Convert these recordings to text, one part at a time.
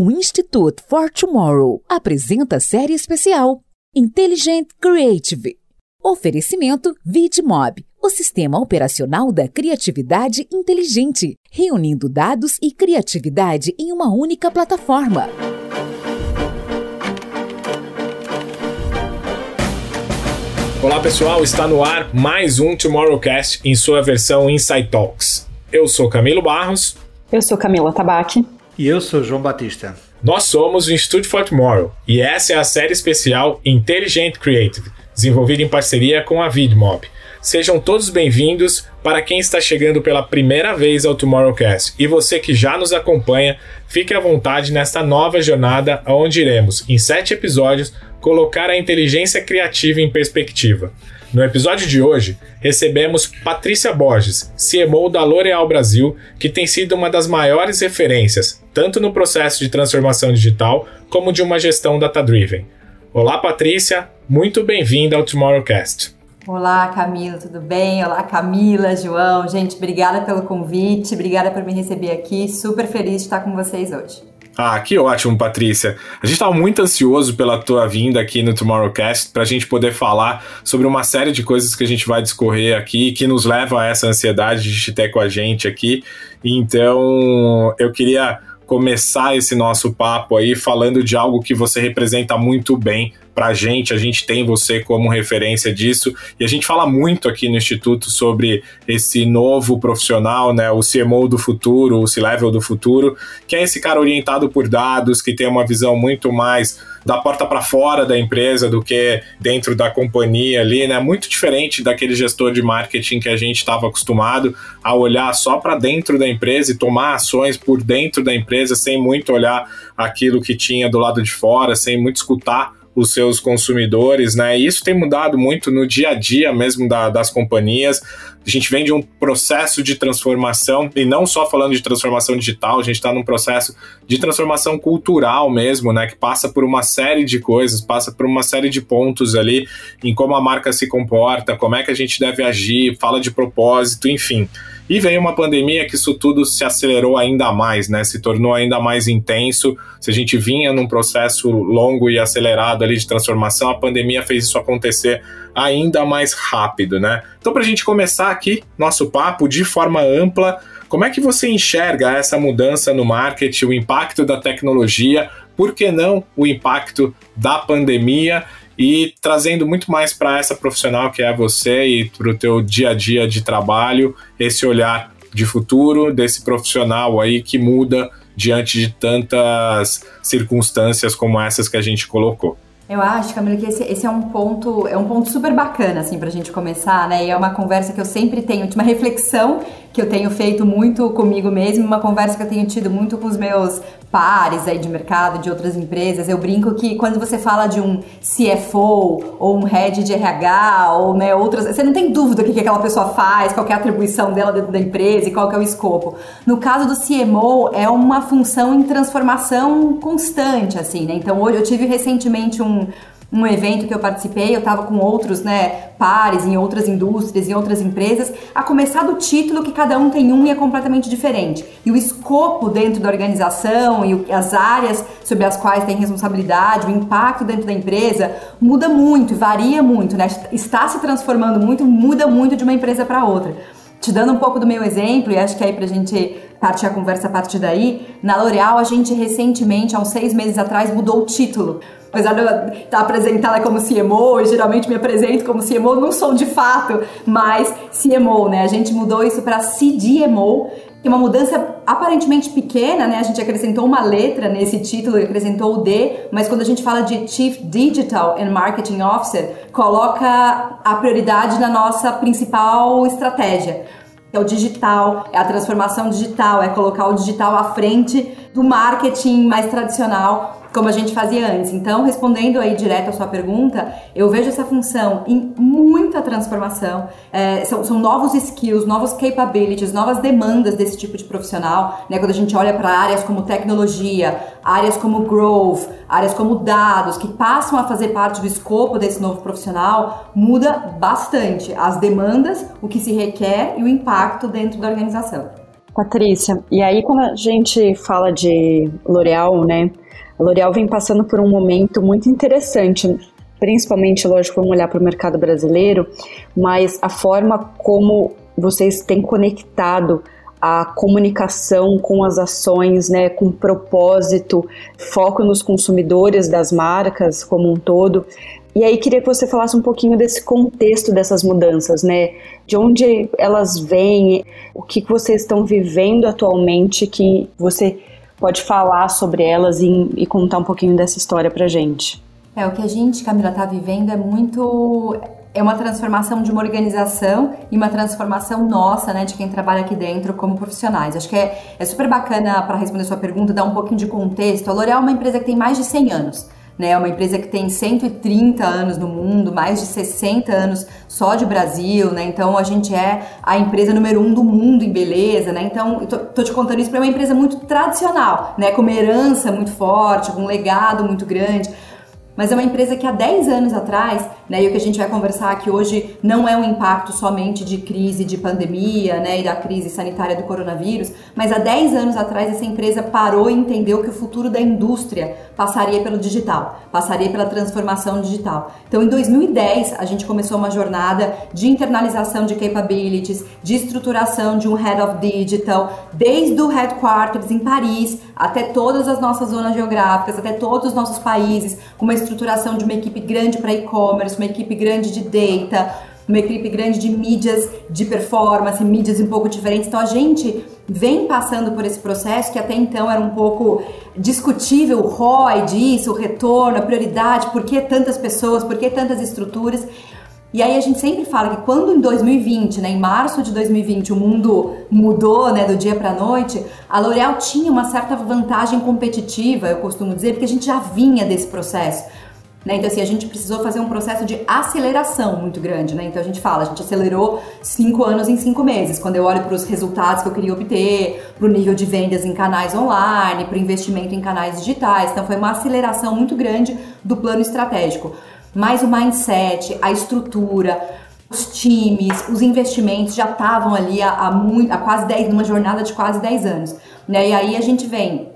O Institute for Tomorrow apresenta série especial Intelligent Creative. Oferecimento VidMob, o sistema operacional da criatividade inteligente, reunindo dados e criatividade em uma única plataforma. Olá pessoal, está no ar mais um Tomorrowcast em sua versão Inside Talks. Eu sou Camilo Barros. Eu sou Camila Tabaque. E eu sou João Batista. Nós somos o Institute for Tomorrow e essa é a série especial Intelligent Creative, desenvolvida em parceria com a VidMob. Sejam todos bem-vindos para quem está chegando pela primeira vez ao Tomorrowcast. E você que já nos acompanha, fique à vontade nesta nova jornada onde iremos, em sete episódios, colocar a inteligência criativa em perspectiva. No episódio de hoje, recebemos Patrícia Borges, CMO da L'Oréal Brasil, que tem sido uma das maiores referências, tanto no processo de transformação digital como de uma gestão data-driven. Olá, Patrícia, muito bem-vinda ao Tomorrowcast. Olá, Camila, tudo bem? Olá, Camila, João. Gente, obrigada pelo convite, obrigada por me receber aqui. Super feliz de estar com vocês hoje. Ah, que ótimo, Patrícia. A gente estava muito ansioso pela tua vinda aqui no Tomorrowcast para a gente poder falar sobre uma série de coisas que a gente vai discorrer aqui que nos leva a essa ansiedade de te ter com a gente aqui. Então, eu queria começar esse nosso papo aí falando de algo que você representa muito bem pra gente, a gente tem você como referência disso, e a gente fala muito aqui no Instituto sobre esse novo profissional, né, o CMO do futuro, o C-Level do futuro, que é esse cara orientado por dados, que tem uma visão muito mais da porta para fora da empresa do que dentro da companhia ali, né? Muito diferente daquele gestor de marketing que a gente estava acostumado a olhar só para dentro da empresa e tomar ações por dentro da empresa sem muito olhar aquilo que tinha do lado de fora, sem muito escutar os seus consumidores, né? E isso tem mudado muito no dia a dia mesmo da, das companhias. A gente vem de um processo de transformação, e não só falando de transformação digital, a gente está num processo de transformação cultural mesmo, né? Que passa por uma série de coisas, passa por uma série de pontos ali em como a marca se comporta, como é que a gente deve agir, fala de propósito, enfim. E veio uma pandemia que isso tudo se acelerou ainda mais, né? Se tornou ainda mais intenso. Se a gente vinha num processo longo e acelerado ali de transformação, a pandemia fez isso acontecer ainda mais rápido, né? Então, para a gente começar aqui nosso papo de forma ampla, como é que você enxerga essa mudança no marketing, o impacto da tecnologia, por que não o impacto da pandemia e trazendo muito mais para essa profissional que é você e para o teu dia a dia de trabalho, esse olhar de futuro desse profissional aí que muda diante de tantas circunstâncias como essas que a gente colocou. Eu acho, Camila, que esse, esse, é um ponto, é um ponto super bacana, assim, pra gente começar, né? E é uma conversa que eu sempre tenho, uma reflexão que eu tenho feito muito comigo mesmo, uma conversa que eu tenho tido muito com os meus pares aí de mercado, de outras empresas. Eu brinco que quando você fala de um CFO ou um head de RH ou né, outras, você não tem dúvida o que, que aquela pessoa faz, qual é a atribuição dela dentro da empresa e qual é o escopo. No caso do CMO, é uma função em transformação constante, assim, né? Então hoje eu tive recentemente um um evento que eu participei, eu estava com outros, né, pares em outras indústrias, em outras empresas, a começar do título que cada um tem um e é completamente diferente. E o escopo dentro da organização e as áreas sobre as quais tem responsabilidade, o impacto dentro da empresa muda muito, varia muito, né? Está se transformando muito, muda muito de uma empresa para outra. Te dando um pouco do meu exemplo, e acho que aí pra gente partir a conversa a partir daí, na L'Oréal a gente recentemente, há uns seis meses atrás, mudou o título apesar de eu estar apresentada como CMO, eu geralmente me apresento como CMO, não sou de fato, mas CMO, né? A gente mudou isso para CDMO, é uma mudança aparentemente pequena, né? A gente acrescentou uma letra nesse título, acrescentou o D, mas quando a gente fala de Chief Digital and Marketing Officer, coloca a prioridade na nossa principal estratégia. É o digital, é a transformação digital, é colocar o digital à frente do marketing mais tradicional como a gente fazia antes. Então, respondendo aí direto a sua pergunta, eu vejo essa função em muita transformação. É, são, são, novos skills, novos capabilities, novas demandas desse tipo de profissional. Né? Quando a gente olha para áreas como tecnologia, áreas como growth, áreas como dados, que passam a fazer parte do escopo desse novo profissional, muda bastante as demandas, o que se requer e o impacto dentro da organização. Patrícia, e aí quando a gente fala de L'Oréal, né? A L'Oréal vem passando por um momento muito interessante, principalmente, lógico, vamos olhar para o mercado brasileiro, mas a forma como vocês têm conectado a comunicação com as ações, né, com propósito, foco nos consumidores das marcas como um todo. E aí queria que você falasse um pouquinho desse contexto dessas mudanças, né? De onde elas vêm, o que vocês estão vivendo atualmente que você pode falar sobre elas e, e contar um pouquinho dessa história pra gente. É, o que a gente, Camila, está vivendo é muito é uma transformação de uma organização e uma transformação nossa, né, de quem trabalha aqui dentro como profissionais. Acho que é, é super bacana para responder sua pergunta, dar um pouquinho de contexto. A L'Oréal é uma empresa que tem mais de 100 anos. Né, é uma empresa que tem 130 anos no mundo, mais de 60 anos só de Brasil, né? Então a gente é a empresa número um do mundo em beleza, né? Então, eu tô, tô te contando isso é uma empresa muito tradicional, né? Com uma herança muito forte, com um legado muito grande mas é uma empresa que há 10 anos atrás, né, e o que a gente vai conversar aqui hoje não é um impacto somente de crise de pandemia, né, e da crise sanitária do coronavírus, mas há 10 anos atrás essa empresa parou e entendeu que o futuro da indústria passaria pelo digital, passaria pela transformação digital. Então, em 2010, a gente começou uma jornada de internalização de capabilities, de estruturação de um head of digital, desde o headquarters em Paris até todas as nossas zonas geográficas, até todos os nossos países, com uma estruturação de uma equipe grande para e-commerce, uma equipe grande de data, uma equipe grande de mídias de performance, mídias um pouco diferentes. Então a gente vem passando por esse processo que até então era um pouco discutível, o ROI disso, o retorno, a prioridade, por que tantas pessoas, por que tantas estruturas. E aí a gente sempre fala que quando em 2020, né, em março de 2020, o mundo mudou, né, do dia para noite, a L'Oréal tinha uma certa vantagem competitiva, eu costumo dizer, porque a gente já vinha desse processo. Né? Então, assim, a gente precisou fazer um processo de aceleração muito grande, né? Então, a gente fala, a gente acelerou cinco anos em cinco meses. Quando eu olho para os resultados que eu queria obter, para o nível de vendas em canais online, para o investimento em canais digitais. Então, foi uma aceleração muito grande do plano estratégico mas o mindset, a estrutura, os times, os investimentos já estavam ali há, há, muito, há quase 10, numa jornada de quase 10 anos. Né? E aí a gente vem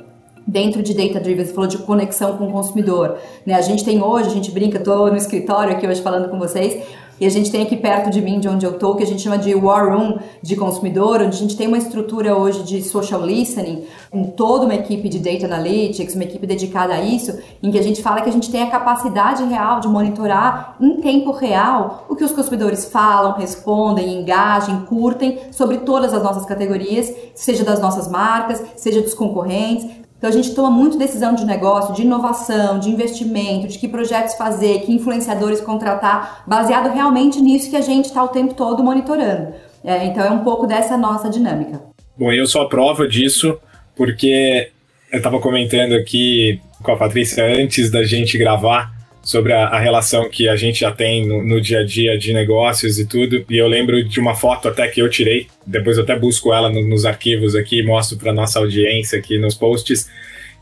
dentro de Data Driven, você falou de conexão com o consumidor. Né? A gente tem hoje, a gente brinca, estou no escritório aqui hoje falando com vocês, e a gente tem aqui perto de mim, de onde eu tô, que a gente chama de War Room de consumidor, onde a gente tem uma estrutura hoje de social listening, com toda uma equipe de data analytics, uma equipe dedicada a isso, em que a gente fala que a gente tem a capacidade real de monitorar em tempo real o que os consumidores falam, respondem, engagem, curtem sobre todas as nossas categorias, seja das nossas marcas, seja dos concorrentes. Então a gente toma muito decisão de negócio, de inovação, de investimento, de que projetos fazer, que influenciadores contratar, baseado realmente nisso que a gente está o tempo todo monitorando. É, então é um pouco dessa nossa dinâmica. Bom, eu sou a prova disso, porque eu estava comentando aqui com a Patrícia antes da gente gravar sobre a, a, relação que a gente já tem no, no, dia a dia de negócios e tudo. E eu lembro de uma foto até que eu tirei, depois eu até busco ela no, nos arquivos aqui mostro para nossa audiência aqui nos posts.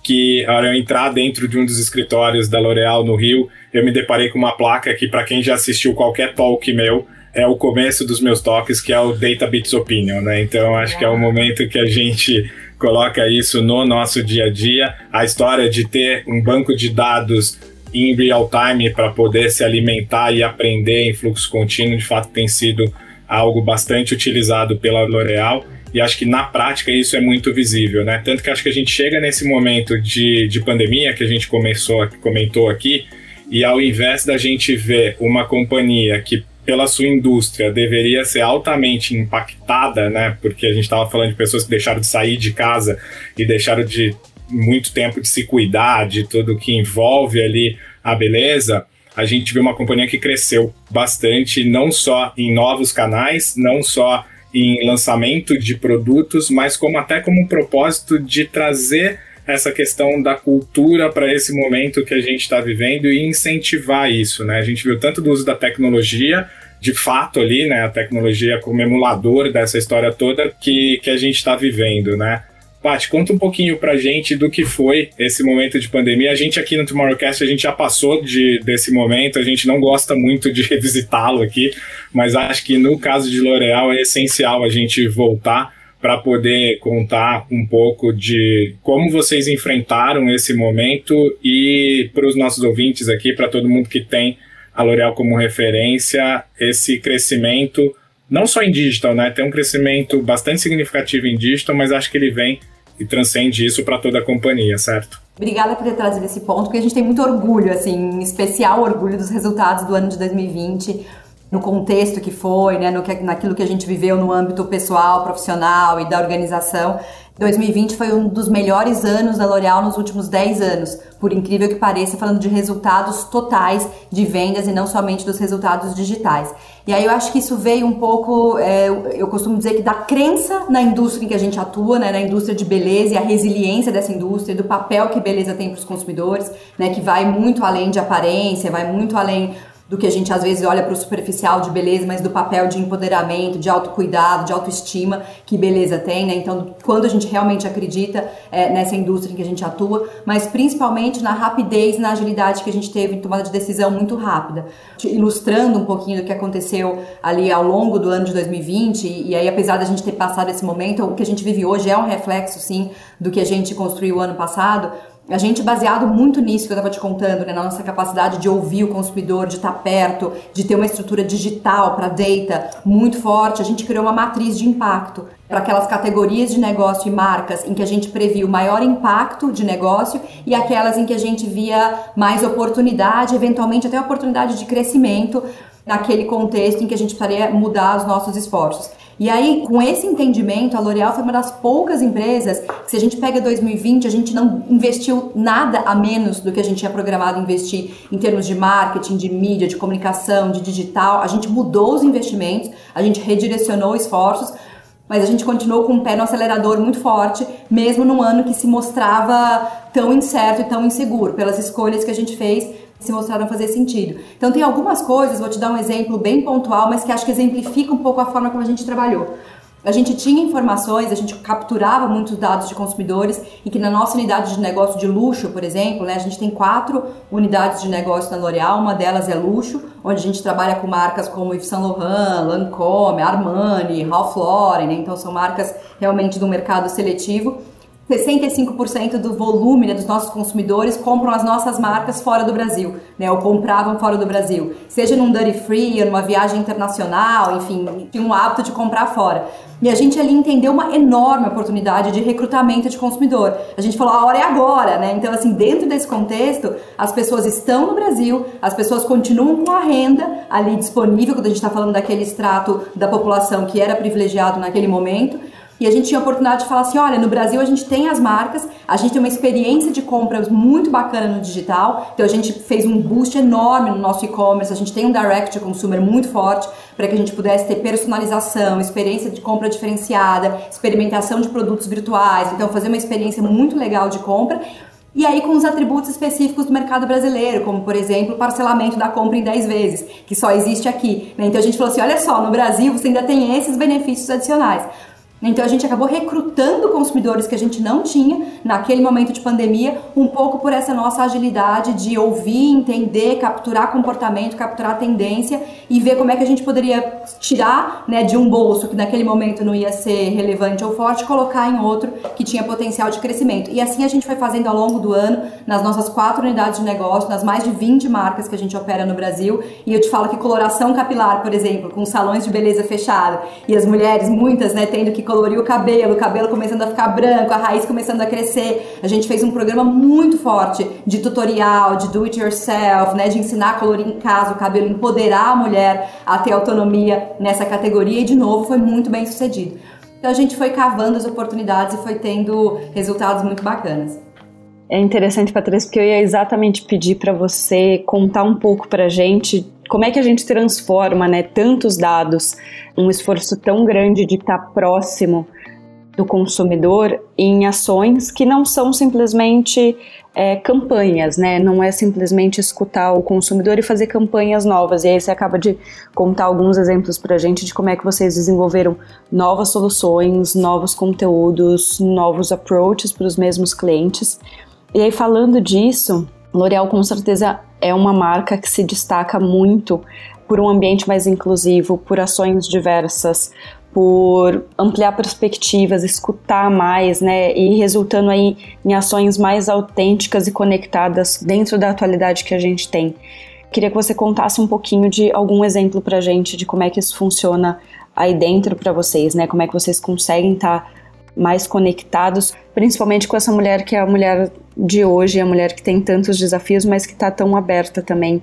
Que ao eu entrar dentro de um dos escritórios da L'Oréal no Rio, eu me deparei com uma placa que, para quem já assistiu qualquer talk meu, é o começo dos meus toques, que é o Data Bits Opinion, né? Então acho que é o momento que a gente coloca isso no nosso dia a dia. A história de ter um banco de dados em real time para poder se alimentar e aprender em fluxo contínuo, de fato tem sido algo bastante utilizado pela L'Oréal e acho que na prática isso é muito visível, né? Tanto que acho que a gente chega nesse momento de, de pandemia que a gente começou, comentou aqui, e ao invés da gente ver uma companhia que pela sua indústria deveria ser altamente impactada, né? Porque a gente estava falando de pessoas que deixaram de sair de casa e deixaram de muito tempo de se cuidar de tudo que envolve ali a beleza, a gente vê uma companhia que cresceu bastante, não só em novos canais, não só em lançamento de produtos, mas como até como um propósito de trazer essa questão da cultura para esse momento que a gente está vivendo e incentivar isso, né? A gente viu tanto do uso da tecnologia, de fato ali, né? A tecnologia como emulador dessa história toda que, que a gente está vivendo, né? Paty, conta um pouquinho pra gente do que foi esse momento de pandemia. A gente aqui no Tomorrowcast, a gente já passou de, desse momento, a gente não gosta muito de revisitá-lo aqui, mas acho que no caso de L'Oréal é essencial a gente voltar para poder contar um pouco de como vocês enfrentaram esse momento e para os nossos ouvintes aqui, para todo mundo que tem a L'Oréal como referência, esse crescimento, não só em digital, né? Tem um crescimento bastante significativo em digital, mas acho que ele vem e transcende isso para toda a companhia, certo? Obrigada por ter trazido esse ponto, porque a gente tem muito orgulho, assim, em especial orgulho dos resultados do ano de 2020 no contexto que foi, né, no que, naquilo que a gente viveu no âmbito pessoal, profissional e da organização. 2020 foi um dos melhores anos da L'Oréal nos últimos 10 anos, por incrível que pareça, falando de resultados totais de vendas e não somente dos resultados digitais. E aí eu acho que isso veio um pouco, é, eu costumo dizer que da crença na indústria em que a gente atua, né, na indústria de beleza e a resiliência dessa indústria, do papel que beleza tem para os consumidores, né, que vai muito além de aparência, vai muito além do que a gente às vezes olha para o superficial de beleza, mas do papel de empoderamento, de autocuidado, de autoestima que beleza tem, né? Então, quando a gente realmente acredita é, nessa indústria em que a gente atua, mas principalmente na rapidez, na agilidade que a gente teve em tomada de decisão muito rápida. Ilustrando um pouquinho do que aconteceu ali ao longo do ano de 2020, e, e aí apesar da gente ter passado esse momento, o que a gente vive hoje é um reflexo, sim, do que a gente construiu ano passado, a gente, baseado muito nisso que eu estava te contando, né, na nossa capacidade de ouvir o consumidor, de estar perto, de ter uma estrutura digital para data muito forte, a gente criou uma matriz de impacto para aquelas categorias de negócio e marcas em que a gente previu maior impacto de negócio e aquelas em que a gente via mais oportunidade, eventualmente até oportunidade de crescimento naquele contexto em que a gente precisaria mudar os nossos esforços. E aí, com esse entendimento, a L'Oréal foi uma das poucas empresas que, se a gente pega 2020, a gente não investiu nada a menos do que a gente tinha programado investir em termos de marketing, de mídia, de comunicação, de digital. A gente mudou os investimentos, a gente redirecionou esforços, mas a gente continuou com o pé no acelerador muito forte, mesmo num ano que se mostrava tão incerto e tão inseguro, pelas escolhas que a gente fez se mostraram fazer sentido. Então tem algumas coisas, vou te dar um exemplo bem pontual, mas que acho que exemplifica um pouco a forma como a gente trabalhou. A gente tinha informações, a gente capturava muitos dados de consumidores e que na nossa unidade de negócio de luxo, por exemplo, né, a gente tem quatro unidades de negócio na L'Oréal, uma delas é luxo, onde a gente trabalha com marcas como Yves Saint Laurent, Lancôme, Armani, Ralph Lauren, né, então são marcas realmente do mercado seletivo. 65% do volume né, dos nossos consumidores compram as nossas marcas fora do Brasil, né, ou compravam fora do Brasil, seja num duty free, numa viagem internacional, enfim, tinha um hábito de comprar fora. E a gente ali entendeu uma enorme oportunidade de recrutamento de consumidor. A gente falou, a hora é agora, né? Então, assim, dentro desse contexto, as pessoas estão no Brasil, as pessoas continuam com a renda ali disponível, quando a gente está falando daquele extrato da população que era privilegiado naquele momento, e a gente tinha a oportunidade de falar assim: olha, no Brasil a gente tem as marcas, a gente tem uma experiência de compras muito bacana no digital, então a gente fez um boost enorme no nosso e-commerce, a gente tem um direct to consumer muito forte para que a gente pudesse ter personalização, experiência de compra diferenciada, experimentação de produtos virtuais, então fazer uma experiência muito legal de compra. E aí com os atributos específicos do mercado brasileiro, como por exemplo, parcelamento da compra em 10 vezes, que só existe aqui. Né? Então a gente falou assim: olha só, no Brasil você ainda tem esses benefícios adicionais. Então a gente acabou recrutando consumidores que a gente não tinha naquele momento de pandemia, um pouco por essa nossa agilidade de ouvir, entender, capturar comportamento, capturar tendência e ver como é que a gente poderia tirar né, de um bolso que naquele momento não ia ser relevante ou forte, colocar em outro que tinha potencial de crescimento. E assim a gente foi fazendo ao longo do ano, nas nossas quatro unidades de negócio, nas mais de 20 marcas que a gente opera no Brasil. E eu te falo que coloração capilar, por exemplo, com salões de beleza fechado e as mulheres, muitas, né, tendo que colorir o cabelo, o cabelo começando a ficar branco, a raiz começando a crescer. A gente fez um programa muito forte de tutorial, de do it yourself, né, de ensinar a colorir em casa o cabelo, empoderar a mulher a ter autonomia nessa categoria e de novo foi muito bem sucedido. Então a gente foi cavando as oportunidades e foi tendo resultados muito bacanas. É interessante, Patrícia, porque eu ia exatamente pedir para você contar um pouco para gente como é que a gente transforma né, tantos dados, um esforço tão grande de estar próximo do consumidor em ações que não são simplesmente é, campanhas, né? Não é simplesmente escutar o consumidor e fazer campanhas novas. E aí você acaba de contar alguns exemplos para a gente de como é que vocês desenvolveram novas soluções, novos conteúdos, novos approaches para os mesmos clientes. E aí falando disso, L'Oréal com certeza é uma marca que se destaca muito por um ambiente mais inclusivo, por ações diversas, por ampliar perspectivas, escutar mais, né, e resultando aí em ações mais autênticas e conectadas dentro da atualidade que a gente tem. Queria que você contasse um pouquinho de algum exemplo pra gente de como é que isso funciona aí dentro para vocês, né? Como é que vocês conseguem estar tá mais conectados, principalmente com essa mulher que é a mulher de hoje, a mulher que tem tantos desafios, mas que está tão aberta também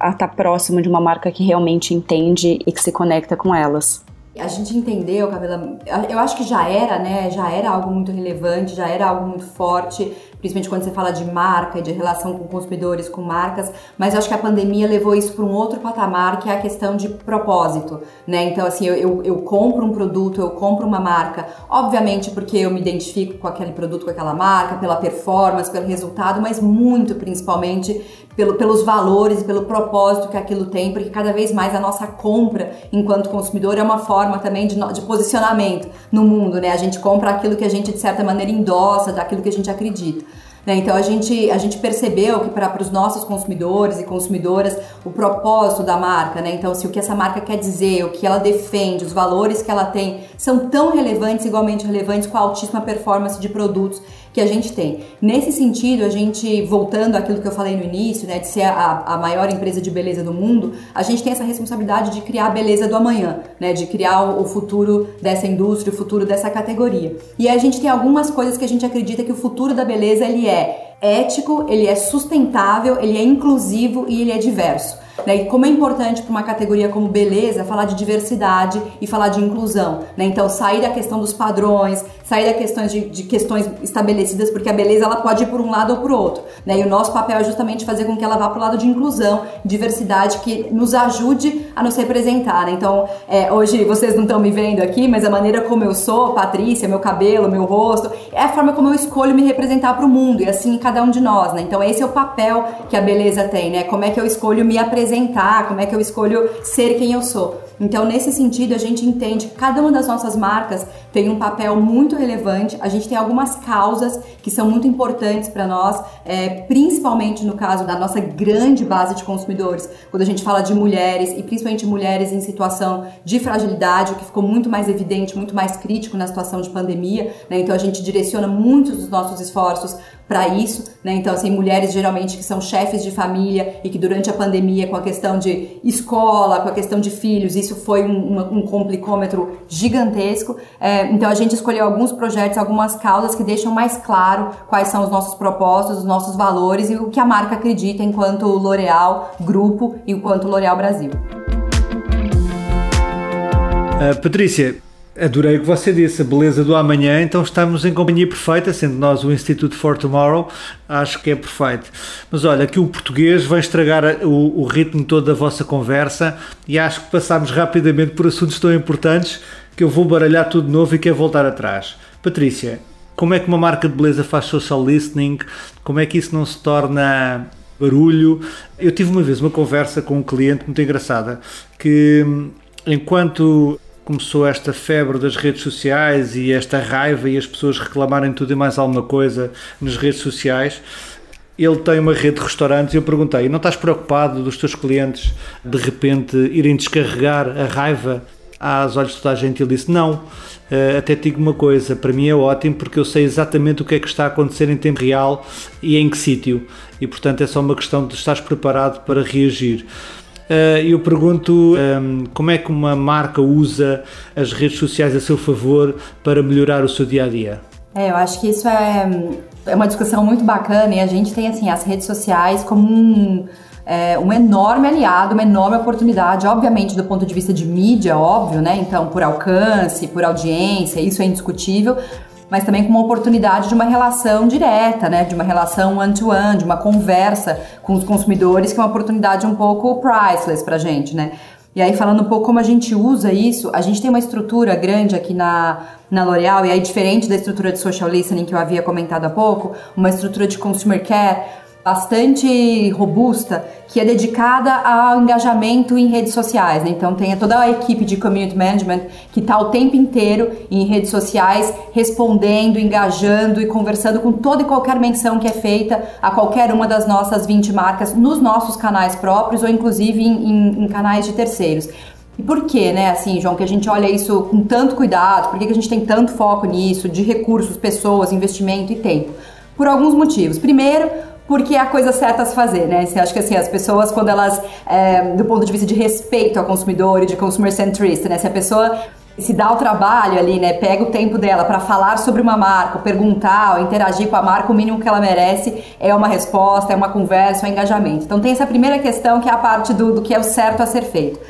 a estar tá de uma marca que realmente entende e que se conecta com elas. A gente entendeu, Camila, eu acho que já era, né? Já era algo muito relevante, já era algo muito forte principalmente quando você fala de marca e de relação com consumidores, com marcas, mas acho que a pandemia levou isso para um outro patamar, que é a questão de propósito, né? Então, assim, eu, eu, eu, compro um produto, eu compro uma marca, obviamente porque eu me identifico com aquele produto, com aquela marca, pela performance, pelo resultado, mas muito principalmente pelo, pelos valores e pelo propósito que aquilo tem, porque cada vez mais a nossa compra enquanto consumidor é uma forma também de, de posicionamento no mundo, né? A gente compra aquilo que a gente, de certa maneira, endossa, daquilo que a gente acredita. Né? Então a gente, a gente percebeu que para os nossos consumidores e consumidoras o propósito da marca, né? então se o que essa marca quer dizer, o que ela defende, os valores que ela tem são tão relevantes, igualmente relevantes com a altíssima performance de produtos que a gente tem. Nesse sentido, a gente, voltando àquilo que eu falei no início, né, de ser a, a maior empresa de beleza do mundo, a gente tem essa responsabilidade de criar a beleza do amanhã, né, de criar o, o futuro dessa indústria, o futuro dessa categoria. E a gente tem algumas coisas que a gente acredita que o futuro da beleza ele é ético, ele é sustentável, ele é inclusivo e ele é diverso. Né? E como é importante para uma categoria como beleza falar de diversidade e falar de inclusão. Né? Então, sair da questão dos padrões, sair da questão de, de, questões estabelecidas, porque a beleza ela pode ir por um lado ou por outro. Né? E o nosso papel é justamente fazer com que ela vá para o lado de inclusão, diversidade, que nos ajude a nos representar. Né? Então, é, hoje vocês não estão me vendo aqui, mas a maneira como eu sou, Patrícia, meu cabelo, meu rosto, é a forma como eu escolho me representar para o mundo, e assim cada um de nós. Né? Então, esse é o papel que a beleza tem, né? Como é que eu escolho me apresentar, como é que eu escolho ser quem eu sou. Então, nesse sentido, a gente entende que cada uma das nossas marcas tem um papel muito relevante. A gente tem algumas causas que são muito importantes para nós, é, principalmente no caso da nossa grande base de consumidores, quando a gente fala de mulheres e principalmente mulheres em situação de fragilidade, o que ficou muito mais evidente, muito mais crítico na situação de pandemia. Né? Então, a gente direciona muitos dos nossos esforços para isso, né? Então, assim, mulheres geralmente que são chefes de família e que durante a pandemia, com a questão de escola, com a questão de filhos, isso foi um, um complicômetro gigantesco. É, então, a gente escolheu alguns projetos, algumas causas que deixam mais claro quais são os nossos propósitos, os nossos valores e o que a marca acredita enquanto L'Oréal Grupo e enquanto L'Oréal Brasil. Uh, Patrícia, Adorei o que você disse, a beleza do amanhã, então estamos em companhia perfeita, sendo nós o Institute for Tomorrow, acho que é perfeito. Mas olha, aqui o português vai estragar o, o ritmo todo da vossa conversa e acho que passámos rapidamente por assuntos tão importantes que eu vou baralhar tudo de novo e quero voltar atrás. Patrícia, como é que uma marca de beleza faz social listening? Como é que isso não se torna barulho? Eu tive uma vez uma conversa com um cliente muito engraçada que enquanto começou esta febre das redes sociais e esta raiva e as pessoas reclamarem tudo e mais alguma coisa nas redes sociais. Ele tem uma rede de restaurantes e eu perguntei: não estás preocupado dos teus clientes de repente irem descarregar a raiva às olhos de toda a gente? Ele disse: não. Uh, até digo uma coisa: para mim é ótimo porque eu sei exatamente o que é que está a acontecer em tempo real e em que sítio. E portanto é só uma questão de estar preparado para reagir. Eh, eu pergunto ehm, como é que uma marca usa as redes sociais a seu favor para melhorar o seu dia a dia. É, eu acho que isso é, é uma discussão muito bacana e a gente tem assim as redes sociais como um, é, um enorme aliado, uma enorme oportunidade, obviamente do ponto de vista de mídia, óbvio, né? Então, por alcance, por audiência, isso é indiscutível mas também com uma oportunidade de uma relação direta, né? De uma relação one-to-one, -one, de uma conversa com os consumidores, que é uma oportunidade um pouco priceless pra gente, né? E aí, falando um pouco como a gente usa isso, a gente tem uma estrutura grande aqui na, na L'Oréal, e aí, diferente da estrutura de social listening que eu havia comentado há pouco, uma estrutura de consumer care bastante robusta que é dedicada ao engajamento em redes sociais. Né? Então tem toda a equipe de community management que está o tempo inteiro em redes sociais respondendo, engajando e conversando com toda e qualquer menção que é feita a qualquer uma das nossas 20 marcas nos nossos canais próprios ou inclusive em, em, em canais de terceiros. E por que, né, assim, João, que a gente olha isso com tanto cuidado? Por que, a gente tem tanto foco nisso, de recursos, pessoas, investimento e tempo? Por alguns motivos. Primeiro, porque é a coisa certa a se fazer, né? Você acha que assim, as pessoas, quando elas, é, do ponto de vista de respeito ao consumidor e de consumer centrista, né? Se a pessoa se dá o trabalho ali, né? Pega o tempo dela para falar sobre uma marca, perguntar, interagir com a marca, o mínimo que ela merece é uma resposta, é uma conversa, é um engajamento. Então tem essa primeira questão que é a parte do, do que é o certo a ser feito.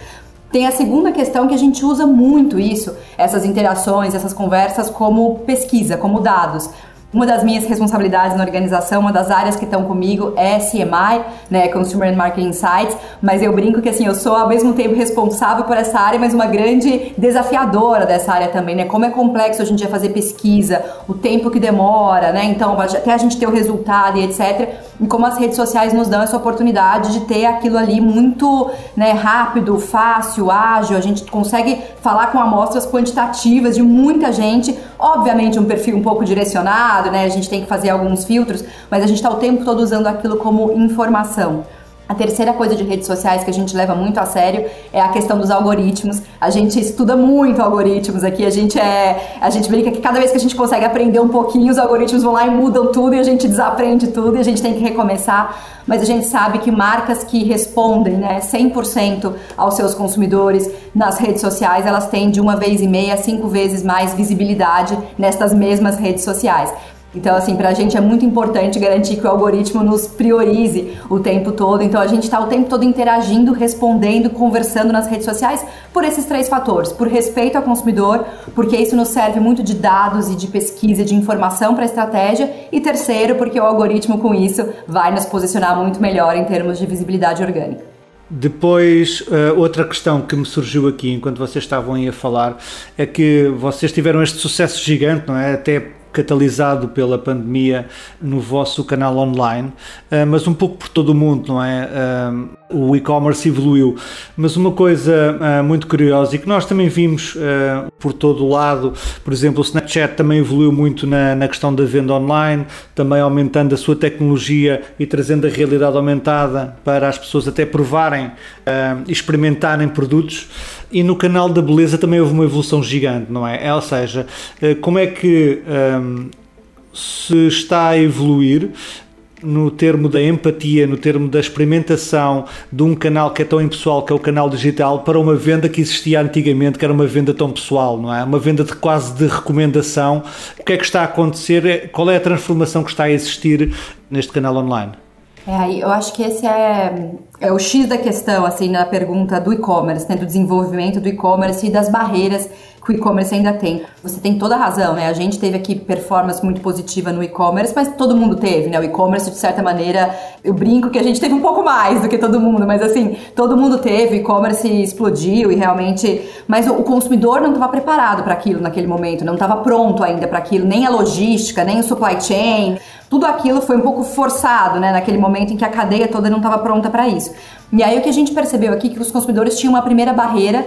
Tem a segunda questão que a gente usa muito isso, essas interações, essas conversas como pesquisa, como dados. Uma das minhas responsabilidades na organização, uma das áreas que estão comigo é CMI, né, Consumer and Marketing Insights, mas eu brinco que assim, eu sou ao mesmo tempo responsável por essa área, mas uma grande desafiadora dessa área também, né? Como é complexo em dia fazer pesquisa, o tempo que demora, né? Então, até a gente ter o resultado e etc. E como as redes sociais nos dão essa oportunidade de ter aquilo ali muito né, rápido, fácil, ágil, a gente consegue falar com amostras quantitativas de muita gente, obviamente um perfil um pouco direcionado, né? A gente tem que fazer alguns filtros, mas a gente está o tempo todo usando aquilo como informação. A terceira coisa de redes sociais que a gente leva muito a sério é a questão dos algoritmos. A gente estuda muito algoritmos aqui, a gente é, a gente brinca que cada vez que a gente consegue aprender um pouquinho, os algoritmos vão lá e mudam tudo e a gente desaprende tudo e a gente tem que recomeçar. Mas a gente sabe que marcas que respondem, né, 100% aos seus consumidores nas redes sociais, elas têm de uma vez e meia cinco vezes mais visibilidade nestas mesmas redes sociais. Então, assim, para a gente é muito importante garantir que o algoritmo nos priorize o tempo todo. Então, a gente está o tempo todo interagindo, respondendo, conversando nas redes sociais por esses três fatores: por respeito ao consumidor, porque isso nos serve muito de dados e de pesquisa, de informação para a estratégia, e terceiro, porque o algoritmo com isso vai nos posicionar muito melhor em termos de visibilidade orgânica. Depois, uh, outra questão que me surgiu aqui enquanto vocês estavam aí a falar é que vocês tiveram este sucesso gigante, não é? Até catalisado pela pandemia no vosso canal online, eh, mas um pouco por todo o mundo, não é? Eh, o e-commerce evoluiu. Mas uma coisa uh, muito curiosa e que nós também vimos por todo o lado, por exemplo, o Snapchat também evoluiu muito na, na questão da venda online, também aumentando a sua tecnologia e trazendo a realidade aumentada para as pessoas até provarem e experimentarem produtos. E no canal da beleza também houve uma evolução gigante, não é? Ou seja, como é que um, se está a evoluir no termo da empatia, no termo da experimentação de um canal que é tão impessoal, que é o canal digital, para uma venda que existia antigamente, que era uma venda tão pessoal, não é? Uma venda de quase de recomendação. O que é que está a acontecer? Qual é a transformação que está a existir neste canal online? É, eu acho que esse é, é o X da questão, assim, na pergunta do e-commerce, né, do desenvolvimento do e-commerce e das barreiras que o e-commerce ainda tem. Você tem toda a razão, né? A gente teve aqui performance muito positiva no e-commerce, mas todo mundo teve, né? O e-commerce, de certa maneira, eu brinco que a gente teve um pouco mais do que todo mundo, mas assim, todo mundo teve, o e-commerce explodiu e realmente. Mas o consumidor não estava preparado para aquilo naquele momento, não estava pronto ainda para aquilo, nem a logística, nem o supply chain. Tudo aquilo foi um pouco forçado, né? Naquele momento em que a cadeia toda não estava pronta para isso. E aí o que a gente percebeu aqui é que os consumidores tinham uma primeira barreira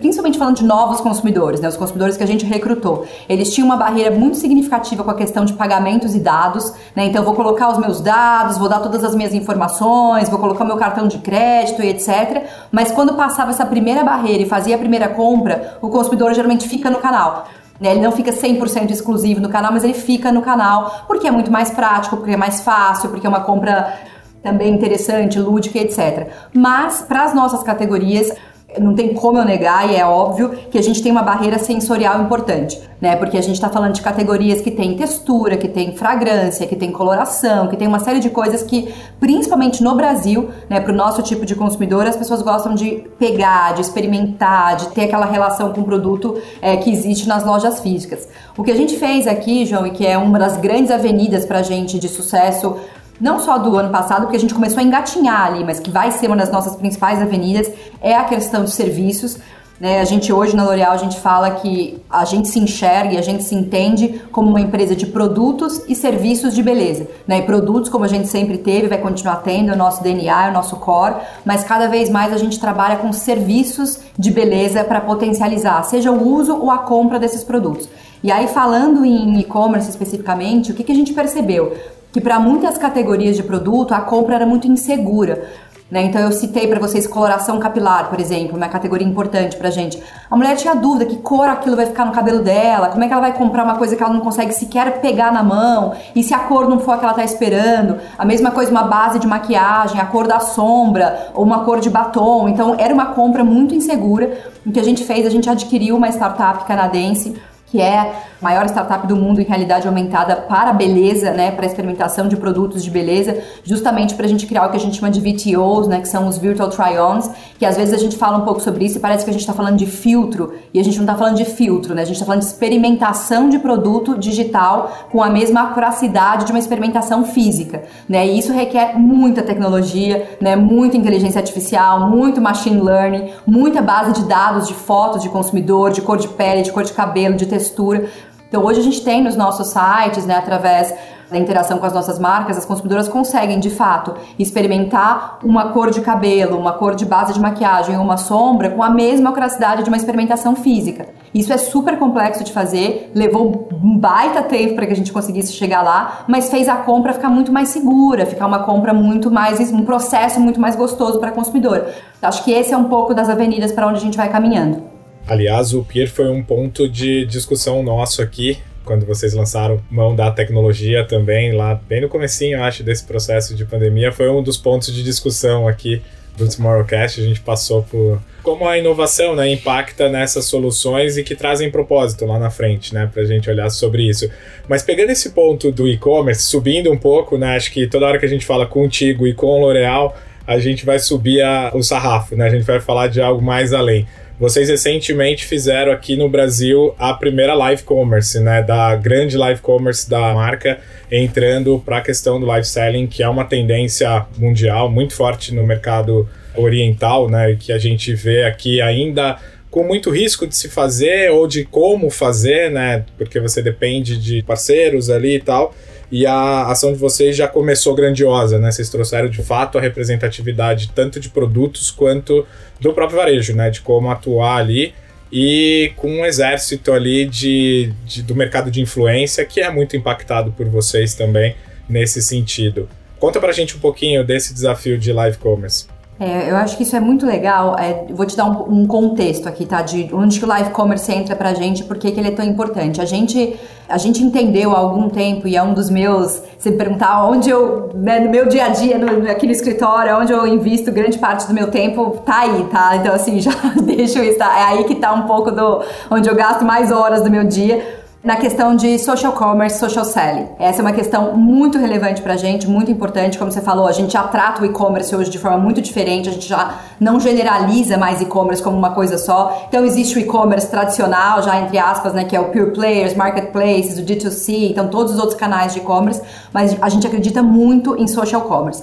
principalmente falando de novos consumidores, né, os consumidores que a gente recrutou, eles tinham uma barreira muito significativa com a questão de pagamentos e dados, né, então eu vou colocar os meus dados, vou dar todas as minhas informações, vou colocar meu cartão de crédito e etc. Mas quando passava essa primeira barreira e fazia a primeira compra, o consumidor geralmente fica no canal. Né, ele não fica 100% exclusivo no canal, mas ele fica no canal porque é muito mais prático, porque é mais fácil, porque é uma compra também interessante, lúdica, etc. Mas para as nossas categorias, não tem como eu negar, e é óbvio que a gente tem uma barreira sensorial importante, né? Porque a gente está falando de categorias que tem textura, que tem fragrância, que tem coloração, que tem uma série de coisas que, principalmente no Brasil, né, para o nosso tipo de consumidor, as pessoas gostam de pegar, de experimentar, de ter aquela relação com o produto é, que existe nas lojas físicas. O que a gente fez aqui, João, e que é uma das grandes avenidas para a gente de sucesso não só do ano passado, porque a gente começou a engatinhar ali, mas que vai ser uma das nossas principais avenidas, é a questão de serviços. Né? A gente hoje na L'Oréal a gente fala que a gente se enxerga e a gente se entende como uma empresa de produtos e serviços de beleza. Né? E produtos, como a gente sempre teve, vai continuar tendo, é o nosso DNA, é o nosso core, mas cada vez mais a gente trabalha com serviços de beleza para potencializar, seja o uso ou a compra desses produtos. E aí, falando em e-commerce especificamente, o que, que a gente percebeu? Que para muitas categorias de produto a compra era muito insegura. Né? Então eu citei para vocês coloração capilar, por exemplo, uma categoria importante pra gente. A mulher tinha dúvida que cor aquilo vai ficar no cabelo dela, como é que ela vai comprar uma coisa que ela não consegue sequer pegar na mão, e se a cor não for a que ela tá esperando. A mesma coisa uma base de maquiagem, a cor da sombra ou uma cor de batom. Então era uma compra muito insegura. O que a gente fez, a gente adquiriu uma startup canadense que é maior startup do mundo em realidade aumentada para beleza, né, para experimentação de produtos de beleza, justamente para a gente criar o que a gente chama de VTOs, né, que são os Virtual Try-Ons, que às vezes a gente fala um pouco sobre isso e parece que a gente está falando de filtro, e a gente não está falando de filtro, né, a gente está falando de experimentação de produto digital com a mesma acuracidade de uma experimentação física, né, e isso requer muita tecnologia, né, muita inteligência artificial, muito machine learning, muita base de dados, de fotos de consumidor, de cor de pele, de cor de cabelo, de textura. Então hoje a gente tem nos nossos sites, né, através da interação com as nossas marcas, as consumidoras conseguem de fato experimentar uma cor de cabelo, uma cor de base de maquiagem ou uma sombra com a mesma acuracidade de uma experimentação física. Isso é super complexo de fazer, levou um baita tempo para que a gente conseguisse chegar lá, mas fez a compra ficar muito mais segura, ficar uma compra muito mais, um processo muito mais gostoso para a consumidora. Acho que esse é um pouco das avenidas para onde a gente vai caminhando. Aliás, o Pier foi um ponto de discussão nosso aqui, quando vocês lançaram mão da tecnologia também, lá bem no comecinho, acho, desse processo de pandemia, foi um dos pontos de discussão aqui do Tomorrowcast, a gente passou por como a inovação né, impacta nessas soluções e que trazem propósito lá na frente, né, para a gente olhar sobre isso. Mas pegando esse ponto do e-commerce, subindo um pouco, né, acho que toda hora que a gente fala contigo e com o L'Oréal, a gente vai subir a, o sarrafo, né, a gente vai falar de algo mais além. Vocês recentemente fizeram aqui no Brasil a primeira live commerce, né, da grande live commerce da marca, entrando para a questão do live selling, que é uma tendência mundial muito forte no mercado oriental, né, que a gente vê aqui ainda com muito risco de se fazer ou de como fazer, né, porque você depende de parceiros ali e tal. E a ação de vocês já começou grandiosa, né? Vocês trouxeram de fato a representatividade tanto de produtos quanto do próprio varejo, né? De como atuar ali e com um exército ali de, de, do mercado de influência que é muito impactado por vocês também nesse sentido. Conta pra gente um pouquinho desse desafio de live commerce. É, eu acho que isso é muito legal. É, vou te dar um, um, contexto aqui, tá? De onde que o live commerce entra pra gente, por que ele é tão importante. A gente, a gente entendeu há algum tempo, e é um dos meus, se me perguntar onde eu, né, no meu dia a dia, no, aqui no escritório, onde eu invisto grande parte do meu tempo, tá aí, tá? Então, assim, já deixo isso, tá? é aí que tá um pouco do, onde eu gasto mais horas do meu dia na questão de social commerce, social selling. Essa é uma questão muito relevante para a gente, muito importante. Como você falou, a gente já trata o e-commerce hoje de forma muito diferente, a gente já não generaliza mais e-commerce como uma coisa só. Então, existe o e-commerce tradicional, já entre aspas, né, que é o pure players, marketplaces, o D2C, então todos os outros canais de e-commerce, mas a gente acredita muito em social commerce.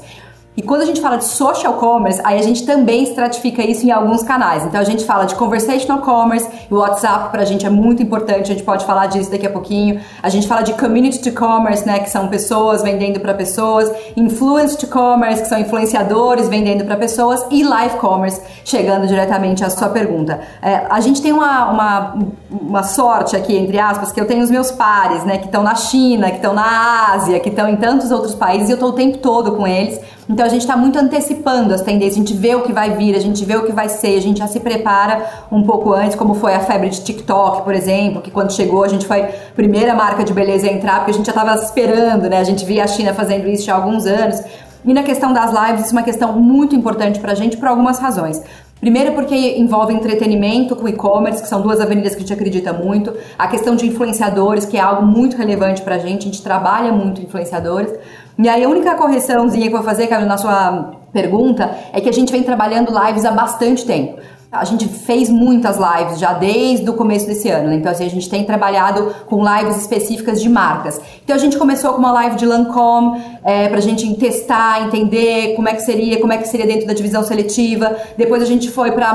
E quando a gente fala de social commerce, aí a gente também estratifica isso em alguns canais. Então a gente fala de conversational commerce, o WhatsApp para a gente é muito importante, a gente pode falar disso daqui a pouquinho. A gente fala de community to commerce, né, que são pessoas vendendo para pessoas, influence to commerce, que são influenciadores vendendo para pessoas, e live commerce, chegando diretamente à sua pergunta. É, a gente tem uma, uma, uma sorte aqui, entre aspas, que eu tenho os meus pares, né, que estão na China, que estão na Ásia, que estão em tantos outros países, e eu estou o tempo todo com eles então a gente está muito antecipando as tendências, a gente vê o que vai vir, a gente vê o que vai ser, a gente já se prepara um pouco antes, como foi a febre de TikTok, por exemplo, que quando chegou a gente foi a primeira marca de beleza a entrar, porque a gente já estava esperando, né? A gente via a China fazendo isso já há alguns anos. E na questão das lives, isso é uma questão muito importante para a gente por algumas razões. Primeiro porque envolve entretenimento com e-commerce, que são duas avenidas que a gente acredita muito. A questão de influenciadores, que é algo muito relevante para a gente, a gente trabalha muito influenciadores. E aí a única correçãozinha que eu vou fazer, Carol, na sua pergunta, é que a gente vem trabalhando lives há bastante tempo. A gente fez muitas lives já desde o começo desse ano, né? então assim, a gente tem trabalhado com lives específicas de marcas. Então a gente começou com uma live de Lancôme é, para a gente testar, entender como é que seria, como é que seria dentro da divisão seletiva. Depois a gente foi para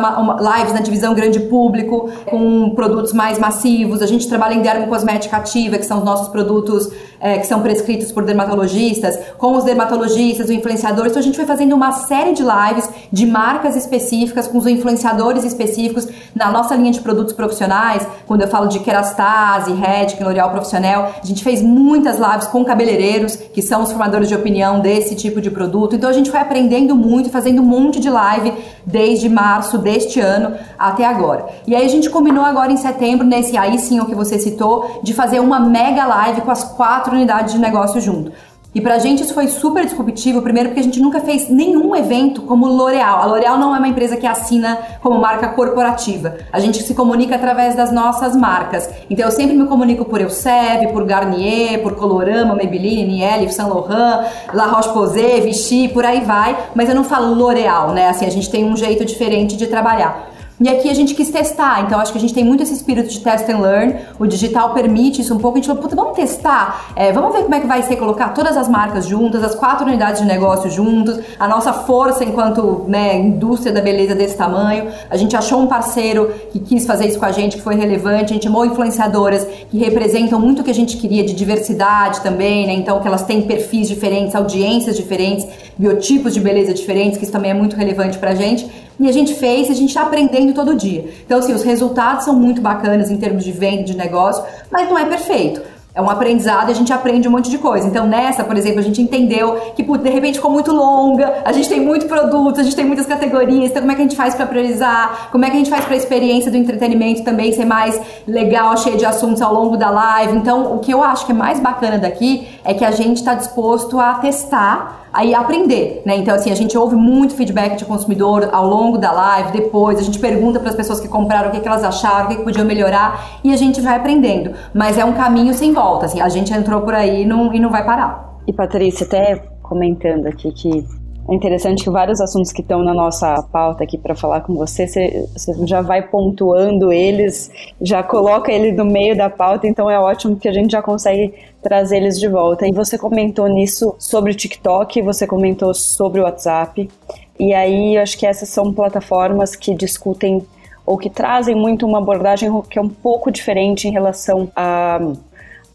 lives na divisão grande público com produtos mais massivos. A gente trabalha em dermocosmética ativa, que são os nossos produtos é, que são prescritos por dermatologistas, com os dermatologistas, os influenciadores. Então a gente foi fazendo uma série de lives de marcas específicas com os influenciadores específicos na nossa linha de produtos profissionais, quando eu falo de Kerastase, Red, L'Oréal Profissional, a gente fez muitas lives com cabeleireiros, que são os formadores de opinião desse tipo de produto. Então a gente foi aprendendo muito, fazendo um monte de live desde março deste ano até agora. E aí a gente combinou agora em setembro, nesse aí sim o que você citou, de fazer uma mega live com as quatro unidades de negócio junto. E pra gente isso foi super disruptivo, primeiro porque a gente nunca fez nenhum evento como L'Oréal. A L'Oréal não é uma empresa que assina como marca corporativa. A gente se comunica através das nossas marcas. Então eu sempre me comunico por Elseve, por Garnier, por Colorama, Maybelline, Niel, Saint Laurent, La Roche-Posay, Vichy, por aí vai, mas eu não falo L'Oréal, né? Assim, a gente tem um jeito diferente de trabalhar. E aqui a gente quis testar, então acho que a gente tem muito esse espírito de test and learn. O digital permite isso um pouco. A gente falou, puta, vamos testar, é, vamos ver como é que vai ser colocar todas as marcas juntas, as quatro unidades de negócio juntos, a nossa força enquanto né, indústria da beleza desse tamanho. A gente achou um parceiro que quis fazer isso com a gente, que foi relevante. A gente chamou influenciadoras que representam muito o que a gente queria de diversidade também, né? Então, que elas têm perfis diferentes, audiências diferentes, biotipos de beleza diferentes, que isso também é muito relevante pra gente. E a gente fez, a gente está aprendendo todo dia. Então, assim, os resultados são muito bacanas em termos de venda, de negócio, mas não é perfeito. É um aprendizado e a gente aprende um monte de coisa. Então, nessa, por exemplo, a gente entendeu que, de repente, ficou muito longa, a gente tem muito produto, a gente tem muitas categorias, então como é que a gente faz para priorizar? Como é que a gente faz para a experiência do entretenimento também ser mais legal, cheia de assuntos ao longo da live? Então, o que eu acho que é mais bacana daqui é que a gente está disposto a testar aí aprender, né? Então assim, a gente ouve muito feedback de consumidor ao longo da live, depois a gente pergunta para as pessoas que compraram o que, que elas acharam, o que, que podiam melhorar e a gente vai aprendendo. Mas é um caminho sem volta, assim, a gente entrou por aí e não, e não vai parar. E Patrícia, até comentando aqui que é interessante que vários assuntos que estão na nossa pauta aqui para falar com você, você, já vai pontuando eles, já coloca ele no meio da pauta, então é ótimo que a gente já consegue trazer eles de volta. E você comentou nisso sobre o TikTok, você comentou sobre o WhatsApp, e aí eu acho que essas são plataformas que discutem ou que trazem muito uma abordagem que é um pouco diferente em relação a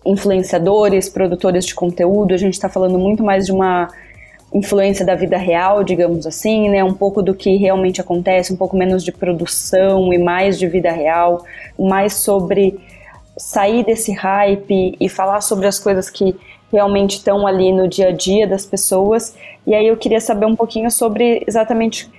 influenciadores, produtores de conteúdo. A gente está falando muito mais de uma influência da vida real, digamos assim, né? Um pouco do que realmente acontece, um pouco menos de produção e mais de vida real, mais sobre sair desse hype e falar sobre as coisas que realmente estão ali no dia a dia das pessoas. E aí eu queria saber um pouquinho sobre exatamente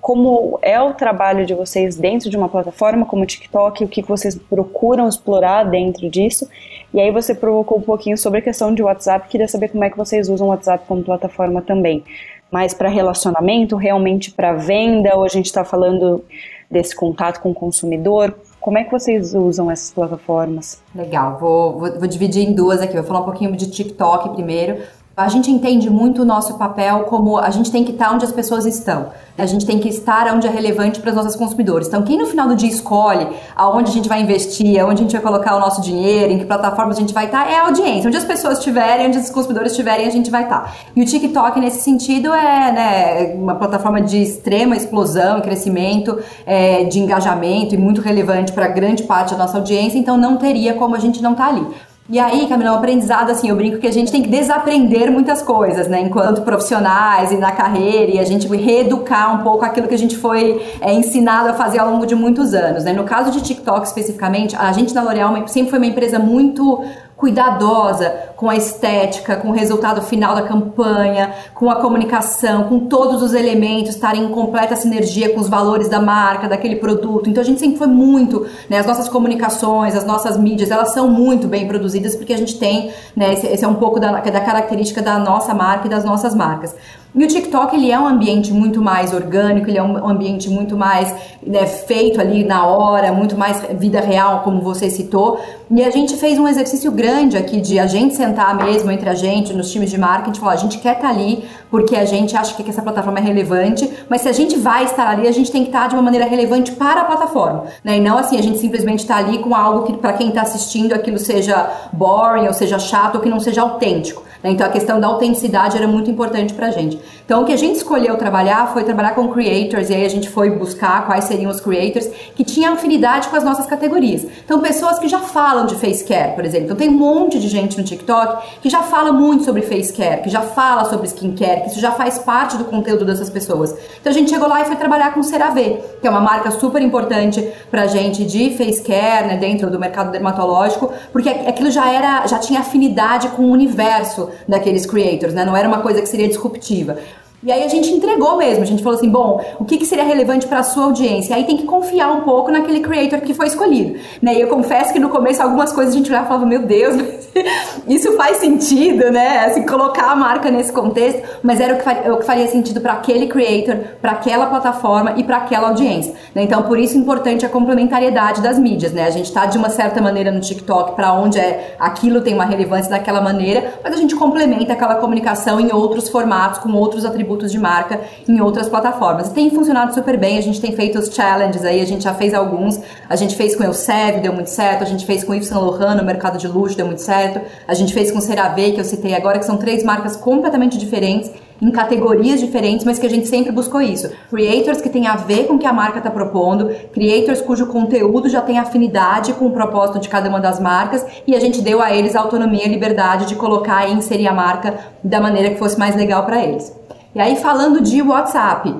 como é o trabalho de vocês dentro de uma plataforma como o TikTok, o que vocês procuram explorar dentro disso. E aí você provocou um pouquinho sobre a questão de WhatsApp, queria saber como é que vocês usam o WhatsApp como plataforma também. Mais para relacionamento, realmente para venda, ou a gente está falando desse contato com o consumidor? Como é que vocês usam essas plataformas? Legal, vou, vou, vou dividir em duas aqui. Vou falar um pouquinho de TikTok primeiro. A gente entende muito o nosso papel como a gente tem que estar onde as pessoas estão. A gente tem que estar onde é relevante para os nossos consumidores. Então, quem no final do dia escolhe aonde a gente vai investir, aonde a gente vai colocar o nosso dinheiro, em que plataformas a gente vai estar, é a audiência. Onde as pessoas estiverem, onde os consumidores estiverem, a gente vai estar. E o TikTok, nesse sentido, é né, uma plataforma de extrema explosão, crescimento, é, de engajamento e muito relevante para grande parte da nossa audiência. Então, não teria como a gente não estar ali. E aí, Camila, é um aprendizado, assim, eu brinco que a gente tem que desaprender muitas coisas, né, enquanto profissionais e na carreira, e a gente reeducar um pouco aquilo que a gente foi é, ensinado a fazer ao longo de muitos anos, né. No caso de TikTok, especificamente, a gente na L'Oréal sempre foi uma empresa muito cuidadosa com a estética, com o resultado final da campanha, com a comunicação, com todos os elementos estarem em completa sinergia com os valores da marca, daquele produto. Então a gente sempre foi muito, né, as nossas comunicações, as nossas mídias, elas são muito bem produzidas porque a gente tem, né, esse, esse é um pouco da, da característica da nossa marca e das nossas marcas. E o TikTok ele é um ambiente muito mais orgânico, ele é um ambiente muito mais né, feito ali na hora, muito mais vida real, como você citou. E a gente fez um exercício grande aqui de a gente sentar mesmo entre a gente, nos times de marketing, falar, a gente quer estar tá ali porque a gente acha que essa plataforma é relevante, mas se a gente vai estar ali, a gente tem que estar de uma maneira relevante para a plataforma, né? E não assim, a gente simplesmente está ali com algo que para quem está assistindo aquilo seja boring ou seja chato ou que não seja autêntico. Né? Então a questão da autenticidade era muito importante para a gente. Então, o que a gente escolheu trabalhar foi trabalhar com creators, e aí a gente foi buscar quais seriam os creators que tinham afinidade com as nossas categorias. Então, pessoas que já falam de face care, por exemplo. Então, tem um monte de gente no TikTok que já fala muito sobre face care, que já fala sobre skincare, que isso já faz parte do conteúdo dessas pessoas. Então, a gente chegou lá e foi trabalhar com CeraVe, que é uma marca super importante pra gente de face care, né, dentro do mercado dermatológico, porque aquilo já era, já tinha afinidade com o universo daqueles creators, né? Não era uma coisa que seria disruptiva. E aí a gente entregou mesmo, a gente falou assim, bom, o que, que seria relevante para a sua audiência? Aí tem que confiar um pouco naquele creator que foi escolhido. Né? E eu confesso que no começo algumas coisas a gente olhava e falava, meu Deus, isso faz sentido, né? Assim, colocar a marca nesse contexto, mas era o que faria, o que faria sentido para aquele creator, para aquela plataforma e para aquela audiência. Né? Então, por isso é importante a complementariedade das mídias, né? A gente está de uma certa maneira no TikTok para onde é aquilo tem uma relevância daquela maneira, mas a gente complementa aquela comunicação em outros formatos, com outros atributos atributos de marca em outras plataformas. E tem funcionado super bem, a gente tem feito os challenges aí, a gente já fez alguns, a gente fez com Elsev, deu muito certo, a gente fez com Yves Saint Laurent no mercado de luxo, deu muito certo, a gente fez com CeraVe, que eu citei agora, que são três marcas completamente diferentes, em categorias diferentes, mas que a gente sempre buscou isso. Creators que tem a ver com o que a marca está propondo, creators cujo conteúdo já tem afinidade com o propósito de cada uma das marcas e a gente deu a eles a autonomia e liberdade de colocar e inserir a marca da maneira que fosse mais legal para eles. E aí, falando de WhatsApp,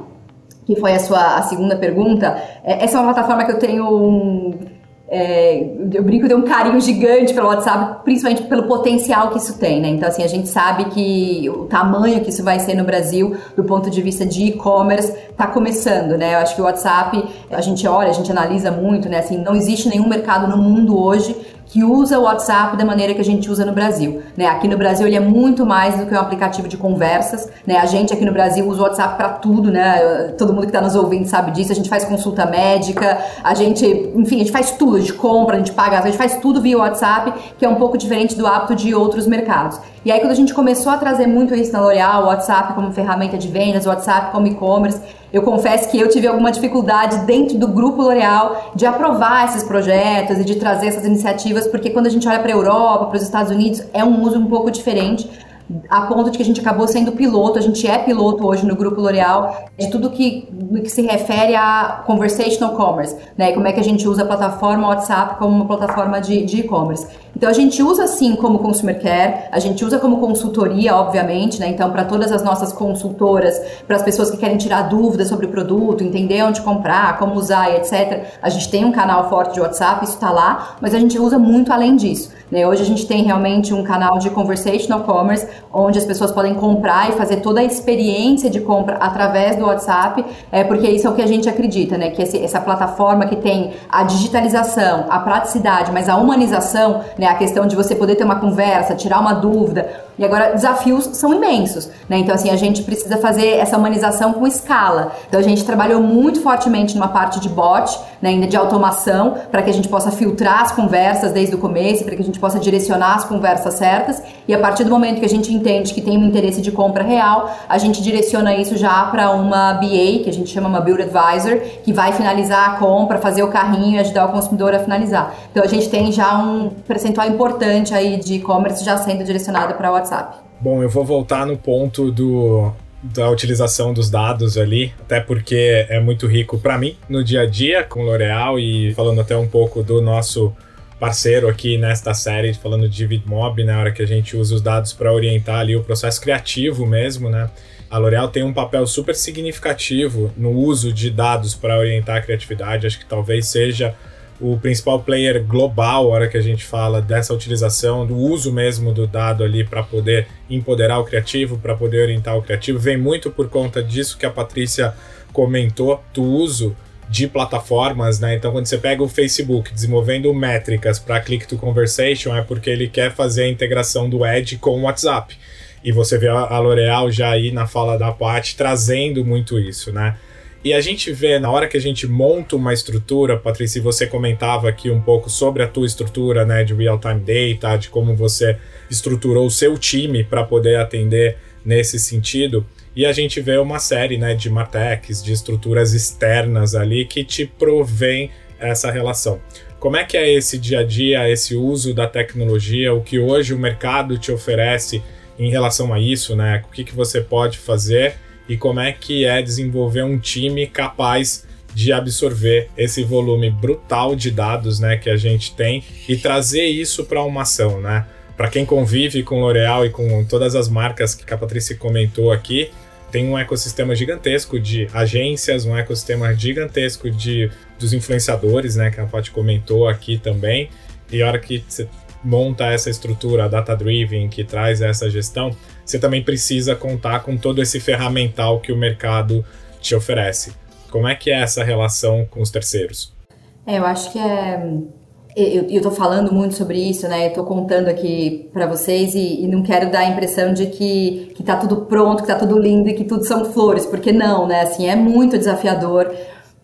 que foi a sua a segunda pergunta, é, essa é uma plataforma que eu tenho um. É, eu brinco de um carinho gigante pelo WhatsApp, principalmente pelo potencial que isso tem, né? Então, assim, a gente sabe que o tamanho que isso vai ser no Brasil, do ponto de vista de e-commerce, está começando, né? Eu acho que o WhatsApp, a gente olha, a gente analisa muito, né? Assim, não existe nenhum mercado no mundo hoje que usa o WhatsApp da maneira que a gente usa no Brasil. Né? Aqui no Brasil ele é muito mais do que um aplicativo de conversas. Né? A gente aqui no Brasil usa o WhatsApp para tudo, né? Todo mundo que está nos ouvindo sabe disso. A gente faz consulta médica, a gente, enfim, a gente faz tudo, a gente compra, a gente paga, a gente faz tudo via WhatsApp, que é um pouco diferente do hábito de outros mercados. E aí quando a gente começou a trazer muito isso na L'Oréal, o WhatsApp como ferramenta de vendas, o WhatsApp como e-commerce, eu confesso que eu tive alguma dificuldade dentro do grupo L'Oréal de aprovar esses projetos e de trazer essas iniciativas, porque quando a gente olha para a Europa, para os Estados Unidos, é um uso um pouco diferente a ponto de que a gente acabou sendo piloto, a gente é piloto hoje no Grupo L'Oréal, de tudo que, que se refere a conversational commerce, né? Como é que a gente usa a plataforma WhatsApp como uma plataforma de e-commerce. Então a gente usa sim como consumer care, a gente usa como consultoria, obviamente, né? Então para todas as nossas consultoras, para as pessoas que querem tirar dúvidas sobre o produto, entender onde comprar, como usar etc. A gente tem um canal forte de WhatsApp, isso está lá, mas a gente usa muito além disso. Né? Hoje a gente tem realmente um canal de conversational commerce, onde as pessoas podem comprar e fazer toda a experiência de compra através do WhatsApp, é, porque isso é o que a gente acredita, né? Que esse, essa plataforma que tem a digitalização, a praticidade, mas a humanização, né? A questão de você poder ter uma conversa, tirar uma dúvida, e agora, desafios são imensos, né? Então, assim, a gente precisa fazer essa humanização com escala. Então, a gente trabalhou muito fortemente numa parte de bot, né, de automação, para que a gente possa filtrar as conversas desde o começo, para que a gente possa direcionar as conversas certas. E a partir do momento que a gente entende que tem um interesse de compra real, a gente direciona isso já para uma BA, que a gente chama uma Build Advisor, que vai finalizar a compra, fazer o carrinho e ajudar o consumidor a finalizar. Então, a gente tem já um percentual importante aí de e-commerce já sendo direcionado para o WhatsApp. WhatsApp. Bom, eu vou voltar no ponto do da utilização dos dados ali, até porque é muito rico para mim no dia a dia com L'Oréal e falando até um pouco do nosso parceiro aqui nesta série, falando de VidMob, na né, hora que a gente usa os dados para orientar ali o processo criativo mesmo, né? A L'Oréal tem um papel super significativo no uso de dados para orientar a criatividade, acho que talvez seja o principal player global, a hora que a gente fala dessa utilização, do uso mesmo do dado ali para poder empoderar o criativo, para poder orientar o criativo, vem muito por conta disso que a Patrícia comentou, do uso de plataformas, né? Então, quando você pega o Facebook desenvolvendo métricas para click to conversation, é porque ele quer fazer a integração do Edge com o WhatsApp. E você vê a L'Oréal já aí na fala da Pat trazendo muito isso, né? E a gente vê, na hora que a gente monta uma estrutura, Patrícia, você comentava aqui um pouco sobre a tua estrutura né, de real-time data, de como você estruturou o seu time para poder atender nesse sentido. E a gente vê uma série né, de Martex, de estruturas externas ali que te provém essa relação. Como é que é esse dia a dia, esse uso da tecnologia, o que hoje o mercado te oferece em relação a isso, né? O que, que você pode fazer e como é que é desenvolver um time capaz de absorver esse volume brutal de dados, né, que a gente tem e trazer isso para uma ação, né? Para quem convive com L'Oréal e com todas as marcas que a Patrícia comentou aqui, tem um ecossistema gigantesco de agências, um ecossistema gigantesco de dos influenciadores, né, que a Paty comentou aqui também. E a hora que você monta essa estrutura data-driven que traz essa gestão, você também precisa contar com todo esse ferramental que o mercado te oferece. Como é que é essa relação com os terceiros? É, eu acho que é eu, tô falando muito sobre isso, né? Tô contando aqui para vocês e, e, não quero dar a impressão de que, que tá tudo pronto, que tá tudo lindo e que tudo são flores, porque não, né? Assim, é muito desafiador.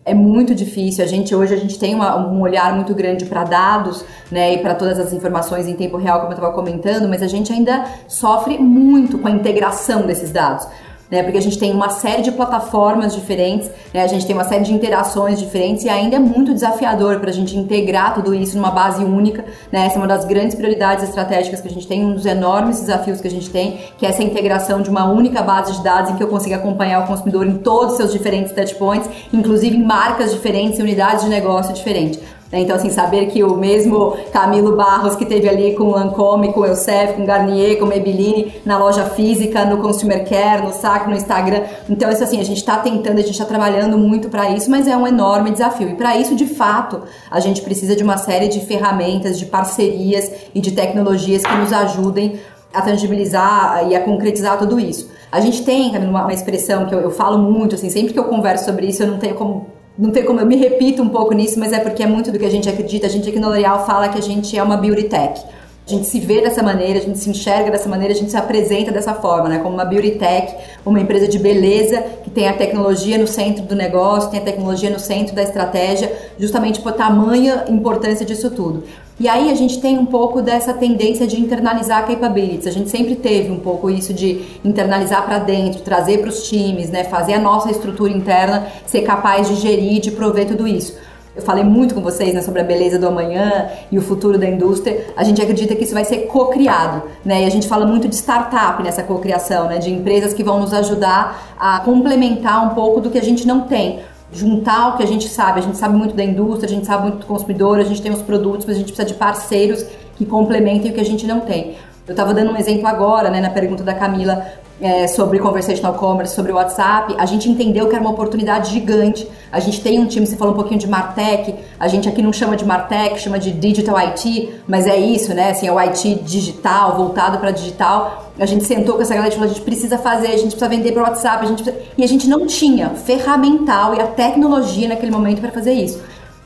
É muito difícil. A gente hoje a gente tem uma, um olhar muito grande para dados, né, e para todas as informações em tempo real, como eu estava comentando, mas a gente ainda sofre muito com a integração desses dados né? Porque a gente tem uma série de plataformas diferentes, né? A gente tem uma série de interações diferentes e ainda é muito desafiador para a gente integrar tudo isso numa base única, né? Essa é uma das grandes prioridades estratégicas que a gente tem, um dos enormes desafios que a gente tem, que é essa integração de uma única base de dados em que eu consiga acompanhar o consumidor em todos os seus diferentes touchpoints, inclusive em marcas diferentes e unidades de negócio diferentes. Né? Então, assim, saber que o mesmo Camilo Barros que teve ali com Lancome, com Elsef, com Garnier, com Maybelline, na loja física, no Consumer Care, no SAC, no Instagram. Então, isso assim, a gente está tentando, a gente está trabalhando muito para isso, mas é um enorme desafio. E para isso, de fato, a gente precisa de uma série de ferramentas, de parcerias e de tecnologias que nos ajudem a tangibilizar e a concretizar tudo isso. A gente tem uma, uma expressão que eu, eu, falo muito, assim, sempre que eu converso sobre isso, eu não tenho como não tem como eu me repito um pouco nisso, mas é porque é muito do que a gente acredita. A gente aqui no L'Oréal fala que a gente é uma beauty tech. A gente se vê dessa maneira, a gente se enxerga dessa maneira, a gente se apresenta dessa forma, né? Como uma beauty tech, uma empresa de beleza que tem a tecnologia no centro do negócio, tem a tecnologia no centro da estratégia, justamente por tamanha importância disso tudo. E aí a gente tem um pouco dessa tendência de internalizar capabilities. A gente sempre teve um pouco isso de internalizar para dentro, trazer para os times, né? Fazer a nossa estrutura interna ser capaz de gerir, de prover tudo isso eu falei muito com vocês né, sobre a beleza do amanhã e o futuro da indústria, a gente acredita que isso vai ser co-criado, né? E a gente fala muito de startup nessa co-criação, né? De empresas que vão nos ajudar a complementar um pouco do que a gente não tem. Juntar o que a gente sabe, a gente sabe muito da indústria, a gente sabe muito do consumidor, a gente tem os produtos, mas a gente precisa de parceiros que complementem o que a gente não tem. Eu estava dando um exemplo agora, né, na pergunta da Camila, é, sobre conversational commerce, sobre WhatsApp, a gente entendeu que era uma oportunidade gigante. A gente tem um time, você falou um pouquinho de Martech, a gente aqui não chama de Martech, chama de Digital IT, mas é isso, né? Assim, é o IT digital, voltado para digital. A gente sentou com essa galera e falou: a gente precisa fazer, a gente precisa vender para WhatsApp, a gente precisa... e a gente não tinha ferramental e a tecnologia naquele momento para fazer isso.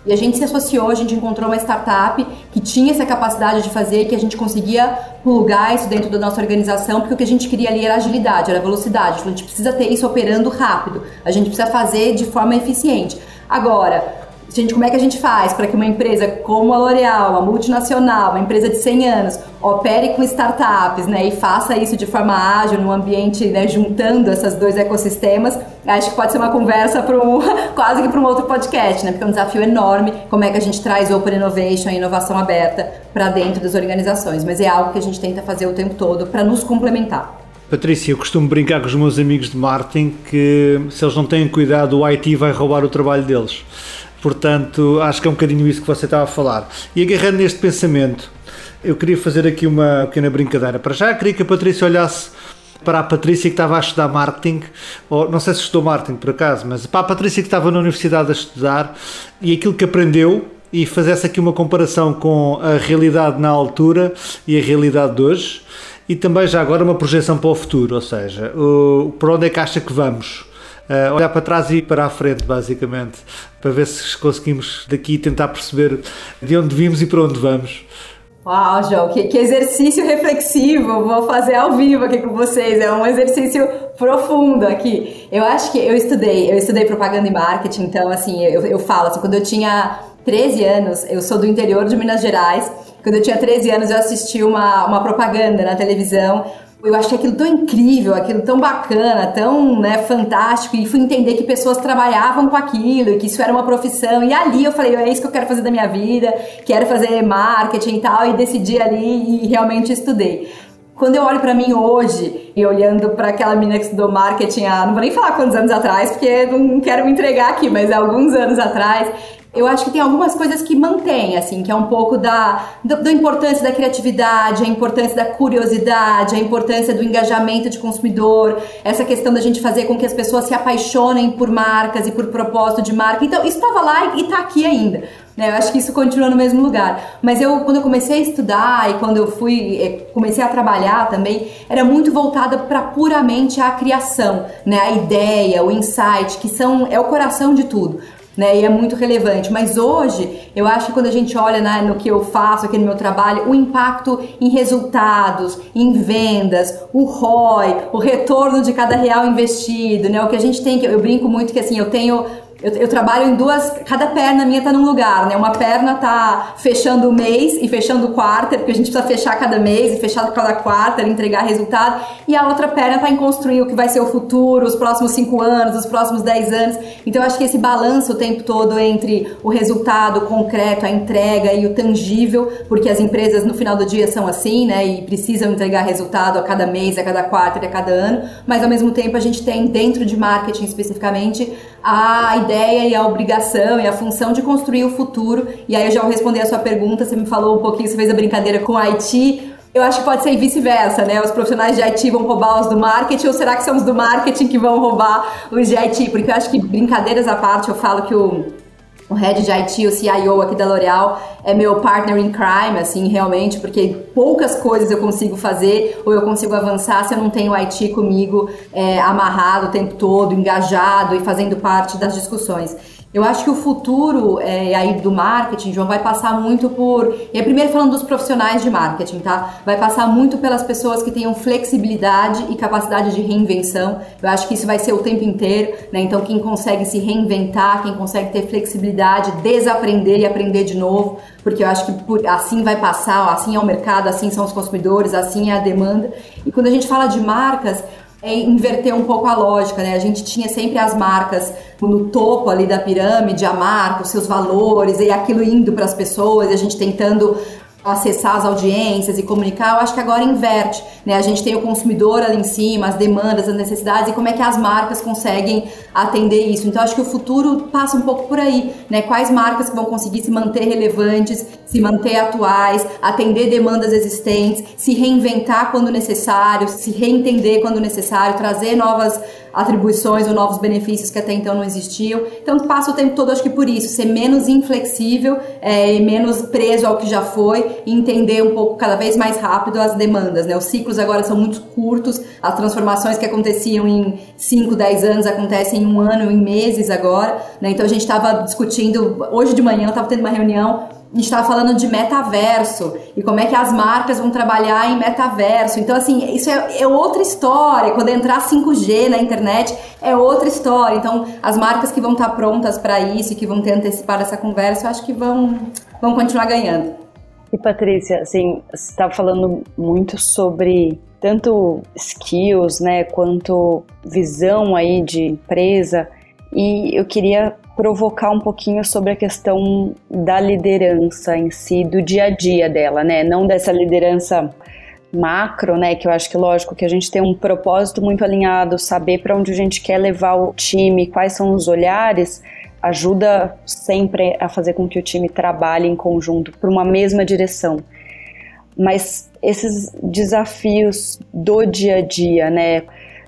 E a gente se associou, a gente encontrou uma startup que tinha essa capacidade de fazer, que a gente conseguia plugar isso dentro da nossa organização, porque o que a gente queria ali era agilidade, era velocidade. A gente precisa ter isso operando rápido, a gente precisa fazer de forma eficiente. Agora, Gente, como é que a gente faz para que uma empresa como a L'Oréal, uma multinacional, uma empresa de 100 anos, opere com startups, né, e faça isso de forma ágil, num ambiente, né, juntando esses dois ecossistemas? Acho que pode ser uma conversa para um, quase que para um outro podcast, né, porque é um desafio enorme como é que a gente traz open innovation inovação aberta para dentro das organizações, mas é algo que a gente tenta fazer o tempo todo para nos complementar. Patrícia, eu costumo brincar com os meus amigos de marketing que se eles não têm cuidado, o IT vai roubar o trabalho deles. Portanto, acho que é um bocadinho isso que você estava a falar. E agarrando neste pensamento, eu queria fazer aqui uma pequena brincadeira. Para já, queria que a Patrícia olhasse para a Patrícia que estava a estudar marketing, ou não sei se estudou marketing por acaso, mas para a Patrícia que estava na universidade a estudar e aquilo que aprendeu e fizesse aqui uma comparação com a realidade na altura e a realidade de hoje e também já agora uma projeção para o futuro, ou seja, o, para onde é que acha que vamos? Uh, olhar para trás e para a frente, basicamente, para ver se conseguimos daqui tentar perceber de onde vimos e para onde vamos. Uau, João, que, que, exercício reflexivo! Vou fazer ao vivo aqui com vocês. É um exercício profundo aqui. Eu acho que eu estudei, eu estudei propaganda e marketing, então assim, eu, eu falo assim, quando eu tinha 13 anos, eu sou do interior de Minas Gerais. Quando eu tinha 13 anos, eu assisti uma, uma propaganda na televisão eu achei aquilo tão incrível, aquilo tão bacana, tão né, fantástico, e fui entender que pessoas trabalhavam com aquilo, e que isso era uma profissão, e ali eu falei, é isso que eu quero fazer da minha vida, quero fazer marketing e tal, e decidi ali e realmente estudei. Quando eu olho para mim hoje e olhando para aquela menina que estudou marketing há, não vou nem falar quantos anos atrás, porque não quero me entregar aqui, mas há alguns anos atrás, eu acho que tem algumas coisas que mantém, assim, que é um pouco da, da, da, importância da criatividade, a importância da curiosidade, a importância do engajamento de consumidor, essa questão da gente fazer com que as pessoas se apaixonem por marcas e por propósito de marca. Então, isso estava lá e está aqui ainda. Né? Eu acho que isso continua no mesmo lugar. Mas eu, quando eu comecei a estudar e quando eu fui, eh, comecei a trabalhar também, era muito voltada para puramente a criação, né? A ideia, o insight, que são é o coração de tudo. Né, e é muito relevante. Mas hoje, eu acho que quando a gente olha né, no que eu faço aqui no meu trabalho, o impacto em resultados, em vendas, o ROI, o retorno de cada real investido, né, o que a gente tem que. Eu brinco muito que assim, eu tenho eu, eu, trabalho em duas, cada perna minha tá num lugar, né? Uma perna tá fechando o mês e fechando o quarter, porque a gente precisa fechar cada mês e fechar cada quarter, entregar resultado. E a outra perna tá em construir o que vai ser o futuro, os próximos cinco anos, os próximos dez anos. Então eu acho que esse balanço o tempo todo entre o resultado concreto, a entrega e o tangível, porque as empresas no final do dia são assim, né? E precisam entregar resultado a cada mês, a cada quarter, a cada ano. Mas ao mesmo tempo a gente tem dentro de marketing especificamente a ideia e a obrigação e a função de construir o futuro. E aí eu já vou responder a sua pergunta, você me falou um pouquinho, você fez a brincadeira com o Haiti. Eu acho que pode ser vice-versa, né? Os profissionais de IT vão roubar os do marketing, ou será que são os do marketing que vão roubar os de IT? Porque eu acho que, brincadeiras à parte, eu falo que o o head de IT, o CIO aqui da L'Oréal, é meu partner in crime, assim, realmente, porque poucas coisas eu consigo fazer ou eu consigo avançar se eu não tenho o IT comigo é, amarrado o tempo todo, engajado e fazendo parte das discussões. Eu acho que o futuro é, aí do marketing, João, vai passar muito por. E é primeiro falando dos profissionais de marketing, tá? Vai passar muito pelas pessoas que tenham flexibilidade e capacidade de reinvenção. Eu acho que isso vai ser o tempo inteiro, né? Então, quem consegue se reinventar, quem consegue ter flexibilidade, desaprender e aprender de novo, porque eu acho que por, assim vai passar, assim é o mercado, assim são os consumidores, assim é a demanda. E quando a gente fala de marcas, é inverter um pouco a lógica, né? A gente tinha sempre as marcas no topo ali da pirâmide, a marca, os seus valores, e aquilo indo para as pessoas, e a gente tentando acessar as audiências e comunicar, eu acho que agora inverte, né? A gente tem o consumidor ali em cima, as demandas, as necessidades e como é que as marcas conseguem atender isso. Então acho que o futuro passa um pouco por aí, né? Quais marcas que vão conseguir se manter relevantes, se manter atuais, atender demandas existentes, se reinventar quando necessário, se reentender quando necessário, trazer novas atribuições ou novos benefícios que até então não existiam. Então passa o tempo todo, acho que por isso, ser menos inflexível é, e menos preso ao que já foi entender um pouco cada vez mais rápido as demandas. Né? Os ciclos agora são muito curtos, as transformações que aconteciam em 5, 10 anos acontecem em um ano, em meses agora. Né? Então a gente estava discutindo, hoje de manhã eu estava tendo uma reunião a gente estava falando de metaverso e como é que as marcas vão trabalhar em metaverso. Então, assim, isso é, é, outra história. Quando entrar 5G na internet, é outra história. Então, as marcas que vão estar prontas para isso e que vão ter antecipado essa conversa, eu acho que vão, vão continuar ganhando. E, Patrícia, assim, você estava falando muito sobre tanto skills, né, quanto visão aí de empresa. E eu queria provocar um pouquinho sobre a questão da liderança em si, do dia a dia dela, né? Não dessa liderança macro, né? Que eu acho que lógico que a gente tem um propósito muito alinhado, saber para onde a gente quer levar o time, quais são os olhares, ajuda sempre a fazer com que o time trabalhe em conjunto para uma mesma direção. Mas esses desafios do dia a dia, né?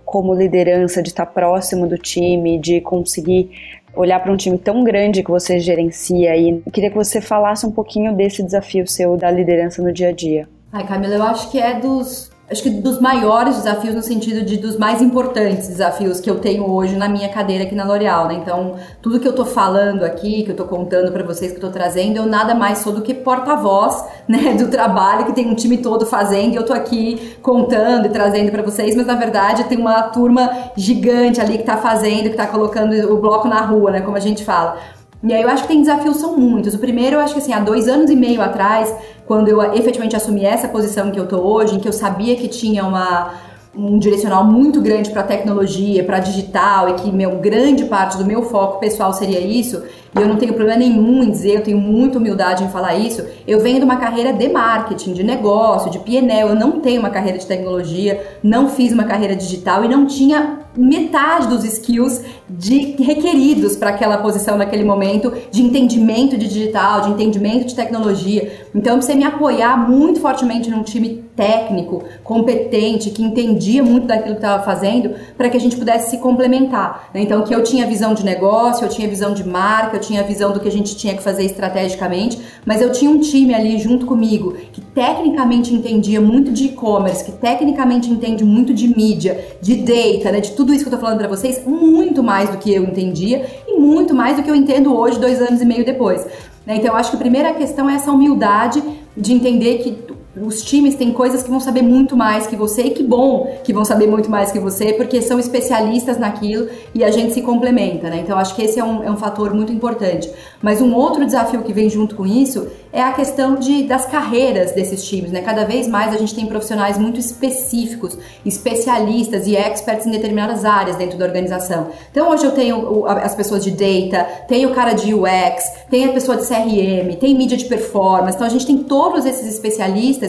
Como liderança, de estar próximo do time, de conseguir olhar para um time tão grande que você gerencia e queria que você falasse um pouquinho desse desafio seu da liderança no dia a dia. Ai, Camila, eu acho que é dos acho que dos maiores desafios no sentido de dos mais importantes desafios que eu tenho hoje na minha cadeira aqui na L'Oréal, né? Então, tudo que eu tô falando aqui, que eu tô contando para vocês, que eu tô trazendo, eu nada mais sou do que porta-voz, né, do trabalho que tem um time todo fazendo e eu tô aqui contando e trazendo para vocês, mas na verdade tem uma turma gigante ali que tá fazendo, que tá colocando o bloco na rua, né, como a gente fala. E aí eu acho que tem desafios, são muitos. O primeiro, eu acho que assim, há dois anos e meio atrás, quando eu efetivamente assumi essa posição que eu tô hoje, em que eu sabia que tinha uma um direcional muito grande para tecnologia, para digital e que meu grande parte do meu foco pessoal seria isso, e eu não tenho problema nenhum em dizer, eu tenho muita humildade em falar isso. Eu venho de uma carreira de marketing, de negócio, de PNL, eu não tenho uma carreira de tecnologia, não fiz uma carreira digital e não tinha metade dos skills de, requeridos para aquela posição naquele momento de entendimento de digital, de entendimento de tecnologia. Então eu precisei me apoiar muito fortemente num time técnico, competente, que entendia muito daquilo que estava fazendo, para que a gente pudesse se complementar. Né? Então, que eu tinha visão de negócio, eu tinha visão de marca, tinha visão do que a gente tinha que fazer estrategicamente, mas eu tinha um time ali junto comigo que tecnicamente entendia muito de e-commerce, que tecnicamente entende muito de mídia, de data, né? de tudo isso que eu estou falando para vocês, muito mais do que eu entendia e muito mais do que eu entendo hoje, dois anos e meio depois. Né? Então, eu acho que a primeira questão é essa humildade de entender que os times têm coisas que vão saber muito mais que você, e que bom que vão saber muito mais que você, porque são especialistas naquilo e a gente se complementa, né? Então acho que esse é um, é um fator muito importante. Mas um outro desafio que vem junto com isso é a questão de, das carreiras desses times, né? Cada vez mais a gente tem profissionais muito específicos, especialistas e experts em determinadas áreas dentro da organização. Então hoje eu tenho as pessoas de data, tenho o cara de UX, tem a pessoa de CRM, tem mídia de performance. Então a gente tem todos esses especialistas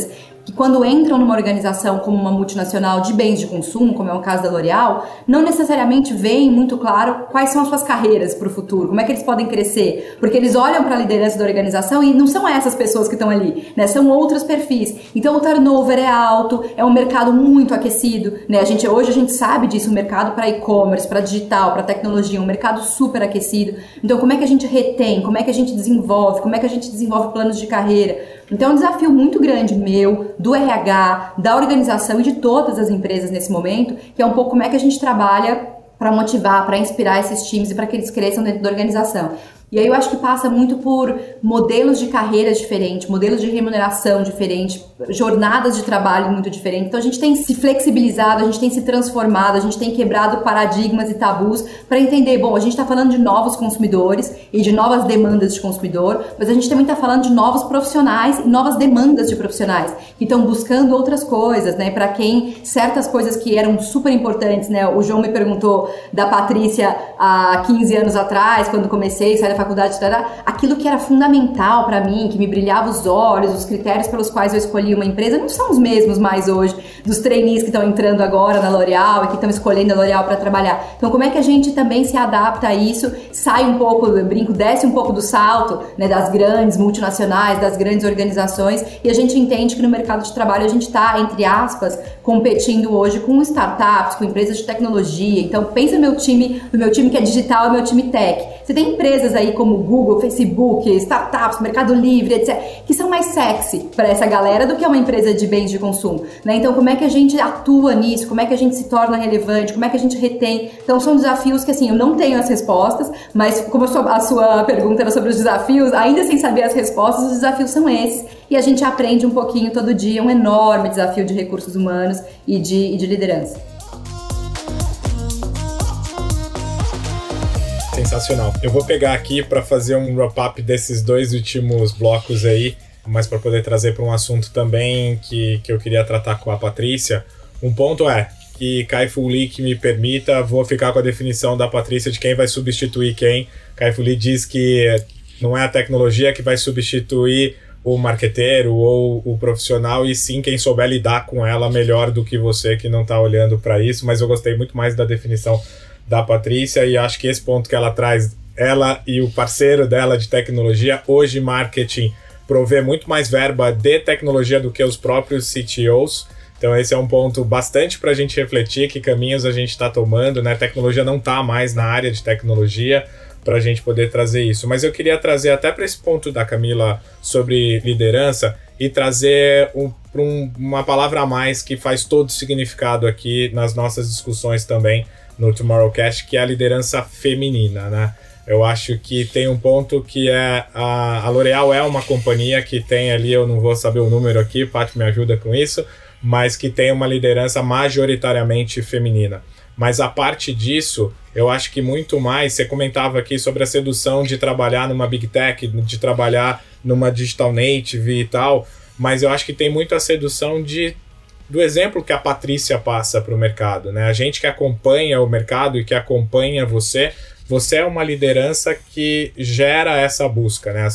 que quando entram numa organização como uma multinacional de bens de consumo, como é o caso da L'Oréal, não necessariamente veem muito claro quais são as suas carreiras para o futuro, como é que eles podem crescer, porque eles olham para a liderança da organização e não são essas pessoas que estão ali, né? São outros perfis. Então o turnover é alto, é um mercado muito aquecido, né? A gente hoje a gente sabe disso, o mercado para e-commerce, para digital, para tecnologia, um mercado super aquecido. Então como é que a gente retém, como é que a gente desenvolve, como é que a gente desenvolve planos de carreira? Então é um desafio muito grande meu, do RH, da organização e de todas as empresas nesse momento, que é um pouco como é que a gente trabalha para motivar, para inspirar esses times e para que eles cresçam dentro da organização. E aí eu acho que passa muito por modelos de carreira diferentes, modelos de remuneração diferentes, jornadas de trabalho muito diferentes. Então a gente tem se flexibilizado, a gente tem se transformado, a gente tem quebrado paradigmas e tabus para entender, bom, a gente está falando de novos consumidores e de novas demandas de consumidor, mas a gente também está falando de novos profissionais e novas demandas de profissionais que estão buscando outras coisas, né? Para quem certas coisas que eram super importantes, né? O João me perguntou da Patrícia há 15 anos atrás, quando comecei, saí da faculdade, aquilo que era fundamental para mim, que me brilhava os olhos, os critérios pelos quais eu escolhi uma empresa, não são os mesmos mais hoje dos trainees que estão entrando agora na L'Oréal e que estão escolhendo a L'Oréal para trabalhar. Então, como é que a gente também se adapta a isso, sai um pouco, brinco, desce um pouco do salto né, das grandes multinacionais, das grandes organizações e a gente entende que no mercado de trabalho a gente está, entre aspas, competindo hoje com startups, com empresas de tecnologia. Então, pensa no meu time, no meu time que é digital e meu time tech. Você tem empresas aí como Google, Facebook, startups, Mercado Livre, etc., que são mais sexy para essa galera do que uma empresa de bens de consumo. Né? Então, como é que a gente atua nisso? Como é que a gente se torna relevante? Como é que a gente retém? Então, são desafios que, assim, eu não tenho as respostas, mas como a sua, a sua pergunta era sobre os desafios, ainda sem saber as respostas, os desafios são esses. E a gente aprende um pouquinho todo dia, um enorme desafio de recursos humanos e de, e de liderança. Sensacional. Eu vou pegar aqui para fazer um wrap-up desses dois últimos blocos aí, mas para poder trazer para um assunto também que, que eu queria tratar com a Patrícia. Um ponto é que Kai-Fu Lee que me permita, vou ficar com a definição da Patrícia de quem vai substituir quem. Kai-Fu Lee diz que não é a tecnologia que vai substituir o marqueteiro ou o profissional, e sim quem souber lidar com ela melhor do que você que não está olhando para isso. Mas eu gostei muito mais da definição da Patrícia e acho que esse ponto que ela traz, ela e o parceiro dela de tecnologia, hoje marketing provê muito mais verba de tecnologia do que os próprios CTOs. Então esse é um ponto bastante para a gente refletir que caminhos a gente está tomando, né? Tecnologia não está mais na área de tecnologia para a gente poder trazer isso. Mas eu queria trazer até para esse ponto da Camila sobre liderança e trazer um, um, uma palavra a mais que faz todo significado aqui nas nossas discussões também no Tomorrowcast, que é a liderança feminina, né? Eu acho que tem um ponto que é a, a L'Oréal é uma companhia que tem ali, eu não vou saber o número aqui, Paty me ajuda com isso, mas que tem uma liderança majoritariamente feminina. Mas a parte disso, eu acho que muito mais, você comentava aqui sobre a sedução de trabalhar numa big tech, de trabalhar numa digital native e tal, mas eu acho que tem muito a sedução de do exemplo que a Patrícia passa para o mercado, né? A gente que acompanha o mercado e que acompanha você, você é uma liderança que gera essa busca, né?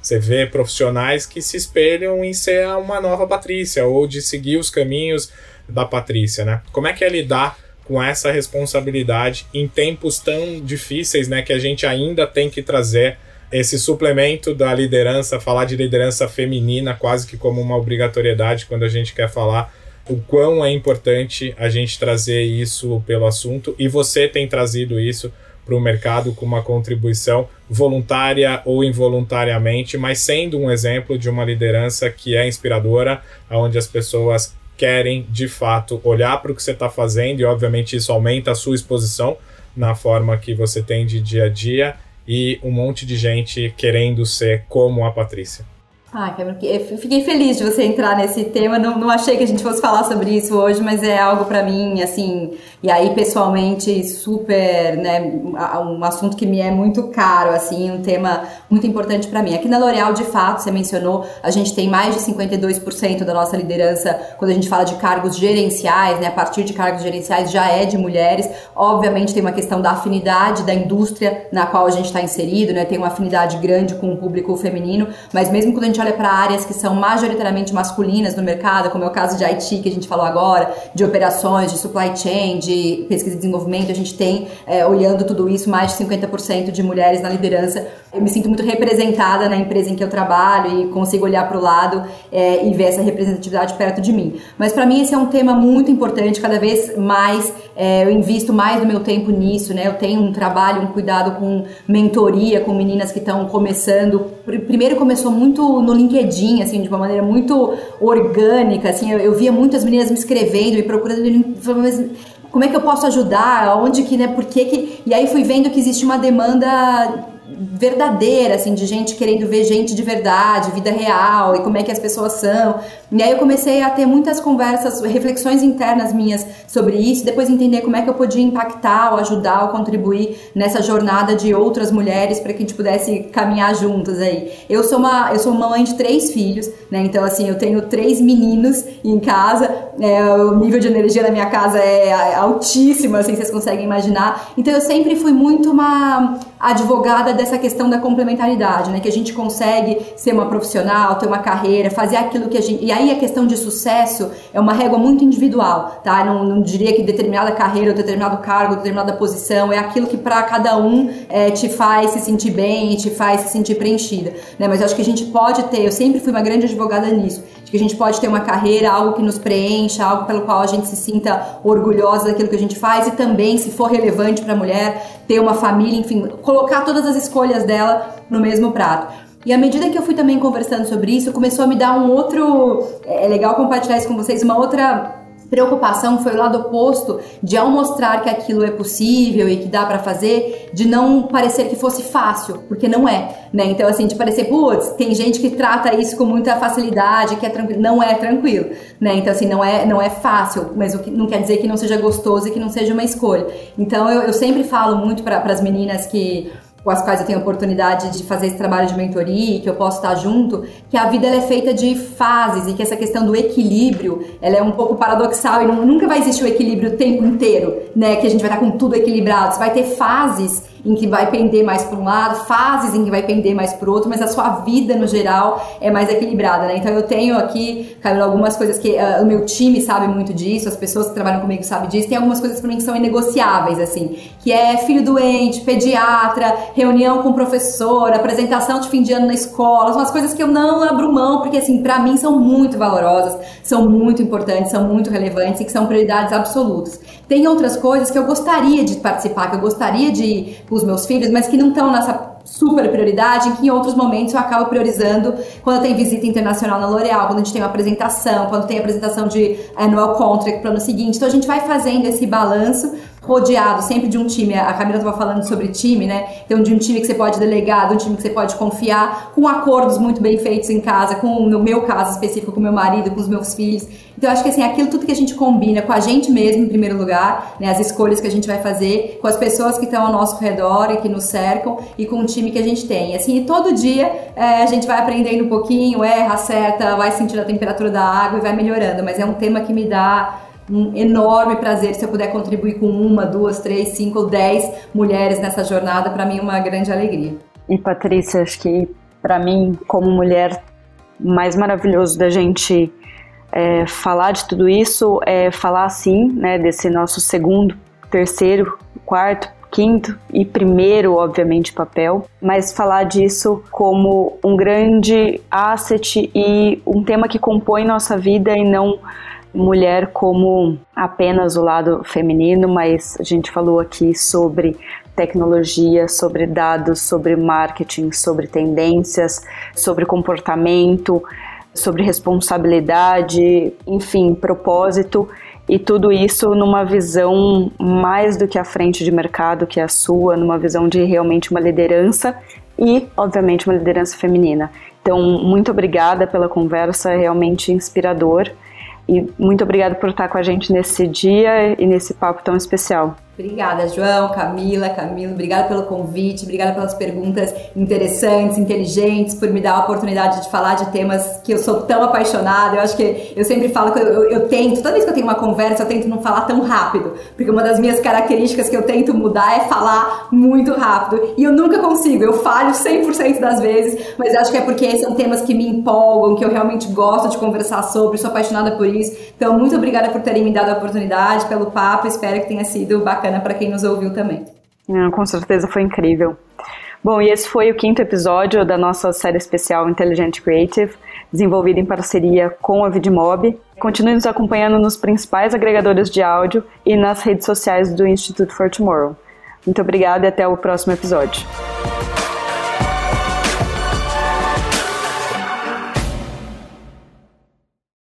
Você vê profissionais que se espelham em ser uma nova Patrícia ou de seguir os caminhos da Patrícia, né? Como é que é lidar com essa responsabilidade em tempos tão difíceis, né? Que a gente ainda tem que trazer esse suplemento da liderança, falar de liderança feminina quase que como uma obrigatoriedade quando a gente quer falar o quão é importante a gente trazer isso pelo assunto e você tem trazido isso para o mercado com uma contribuição voluntária ou involuntariamente, mas sendo um exemplo de uma liderança que é inspiradora, onde as pessoas querem de fato olhar para o que você está fazendo e, obviamente, isso aumenta a sua exposição na forma que você tem de dia a dia e um monte de gente querendo ser como a Patrícia. Ah, eu fiquei feliz de você entrar nesse tema. Não, não achei que a gente fosse falar sobre isso hoje, mas é algo para mim, assim, e aí pessoalmente super, né, um assunto que me é muito caro, assim, um tema muito importante para mim. Aqui na L'Oréal, de fato, você mencionou, a gente tem mais de 52% da nossa liderança quando a gente fala de cargos gerenciais, né, a partir de cargos gerenciais já é de mulheres. Obviamente tem uma questão da afinidade da indústria na qual a gente está inserido, né, tem uma afinidade grande com o público feminino, mas mesmo quando a gente gente olha para áreas que são majoritariamente masculinas no mercado, como é o caso de IT que a gente falou agora, de operações, de supply chain, de pesquisa e desenvolvimento, a gente tem, é, olhando tudo isso, mais de 50% de mulheres na liderança. Eu me sinto muito representada na empresa em que eu trabalho e consigo olhar para o lado é, e ver essa representatividade perto de mim. Mas para mim esse é um tema muito importante, cada vez mais é, eu invisto mais do meu tempo nisso, né? Eu tenho um trabalho, um cuidado com mentoria, com meninas que estão começando. Primeiro começou muito no LinkedIn, assim, de uma maneira muito orgânica, assim, eu, eu via muitas meninas me escrevendo e procurando, como é que eu posso ajudar, onde que, né, por que que... E aí fui vendo que existe uma demanda verdadeira, assim, de gente querendo ver gente de verdade, vida real e como é que as pessoas são. E aí eu comecei a ter muitas conversas, reflexões internas minhas sobre isso, depois entender como é que eu podia impactar ou ajudar ou contribuir nessa jornada de outras mulheres para que a gente pudesse caminhar juntas aí. Eu sou uma, eu sou mãe de três filhos, né? Então assim, eu tenho três meninos em casa, é, o nível de energia na minha casa é altíssimo, assim, vocês conseguem imaginar. Então eu sempre fui muito uma advogada dessa questão da complementaridade, né? Que a gente consegue ser uma profissional, ter uma carreira, fazer aquilo que a gente. E aí a questão de sucesso é uma régua muito individual, tá? Não, não diria que determinada carreira, ou determinado cargo, determinada posição é aquilo que para cada um é, te faz se sentir bem, te faz se sentir preenchida, né? Mas eu acho que a gente pode ter, eu sempre fui uma grande advogada nisso, de que a gente pode ter uma carreira, algo que nos preencha, algo pelo qual a gente se sinta orgulhosa daquilo que a gente faz e também, se for relevante para a mulher, ter uma família, enfim, colocar todas as escolhas dela no mesmo prato. E à medida que eu fui também conversando sobre isso, começou a me dar um outro. É legal compartilhar isso com vocês, uma outra preocupação foi o lado oposto de ao mostrar que aquilo é possível e que dá para fazer, de não parecer que fosse fácil, porque não é, né? Então assim, de parecer, putz, tem gente que trata isso com muita facilidade, que é tranquilo, não é tranquilo, né? Então assim, não é não é fácil, mas o que não quer dizer que não seja gostoso e que não seja uma escolha. Então eu, eu sempre falo muito para as meninas que com as quais eu tenho a oportunidade de fazer esse trabalho de mentoria, que eu posso estar junto, que a vida é feita de fases e que essa questão do equilíbrio, ela é um pouco paradoxal e não, nunca vai existir o equilíbrio o tempo inteiro, né? Que a gente vai estar com tudo equilibrado. Você vai ter fases em que vai pender mais para um lado, fases em que vai pender mais para o outro, mas a sua vida no geral é mais equilibrada, né? Então eu tenho aqui, Camila, algumas coisas que uh, o meu time sabe muito disso, as pessoas que trabalham comigo sabem disso, tem algumas coisas para mim que são inegociáveis, assim, que é filho doente, pediatra, reunião com professor, apresentação de fim de ano na escola, são as coisas que eu não abro mão, porque assim, para mim são muito valorosas, são muito importantes, são muito relevantes e que são prioridades absolutas. Tem outras coisas que eu gostaria de participar, que eu gostaria de com os meus filhos, mas que não estão nessa super prioridade, que em outros momentos eu acabo priorizando quando tem visita internacional na L'Oréal, quando a gente tem uma apresentação, quando tem apresentação de annual contract para o ano seguinte. Então a gente vai fazendo esse balanço rodeado sempre de um time. A Camila estava falando sobre time, né? Então, de um time que você pode delegar, de um time que você pode confiar, com acordos muito bem feitos em casa, com, no meu caso específico, com meu marido, com os meus filhos. Então, acho que assim, aquilo tudo que a gente combina com a gente mesmo, em primeiro lugar, né? As escolhas que a gente vai fazer, com as pessoas que estão ao nosso redor e que nos cercam, e com o time que a gente tem. Assim, e todo dia é, a gente vai aprendendo um pouquinho, erra, acerta, vai sentindo a temperatura da água e vai melhorando. Mas é um tema que me dá um enorme prazer se eu puder contribuir com uma, duas, três, cinco ou dez mulheres nessa jornada. Para mim, é uma grande alegria. E Patrícia, acho que para mim, como mulher, mais maravilhoso da gente é, falar de tudo isso é falar assim, né, desse nosso segundo, terceiro, quarto, quinto e primeiro, obviamente, papel, mas falar disso como um grande asset e um tema que compõe nossa vida e não mulher como apenas o lado feminino, mas a gente falou aqui sobre tecnologia, sobre dados, sobre marketing, sobre tendências, sobre comportamento, sobre responsabilidade, enfim, propósito e tudo isso numa visão mais do que a frente de mercado que é a sua, numa visão de realmente uma liderança e, obviamente, uma liderança feminina. Então, muito obrigada pela conversa, é realmente inspirador. E muito obrigada por estar com a gente nesse dia e nesse papo tão especial. Obrigada, João, Camila, Camilo, obrigada pelo convite, obrigada pelas perguntas interessantes, inteligentes, por me dar a oportunidade de falar de temas que eu sou tão apaixonada. Eu acho que eu sempre falo eu, eu, eu, tento, toda vez que eu tenho uma conversa, eu tento não falar tão rápido, porque uma das minhas características que eu tento mudar é falar muito rápido. E eu nunca consigo, eu falho 100% das vezes, mas acho que é porque são temas que me empolgam, que eu realmente gosto de conversar sobre, sou apaixonada por isso. Então, muito obrigada por terem me dado a oportunidade, pelo papo, espero que tenha sido bacana bacana para quem nos ouviu também. Com certeza foi incrível. Bom, e esse foi o quinto episódio da nossa série especial Intelligent Creative, desenvolvida em parceria com a Vidmob. Continue nos acompanhando nos principais agregadores de áudio e nas redes sociais do Institute for Tomorrow. Muito obrigada e até o próximo episódio.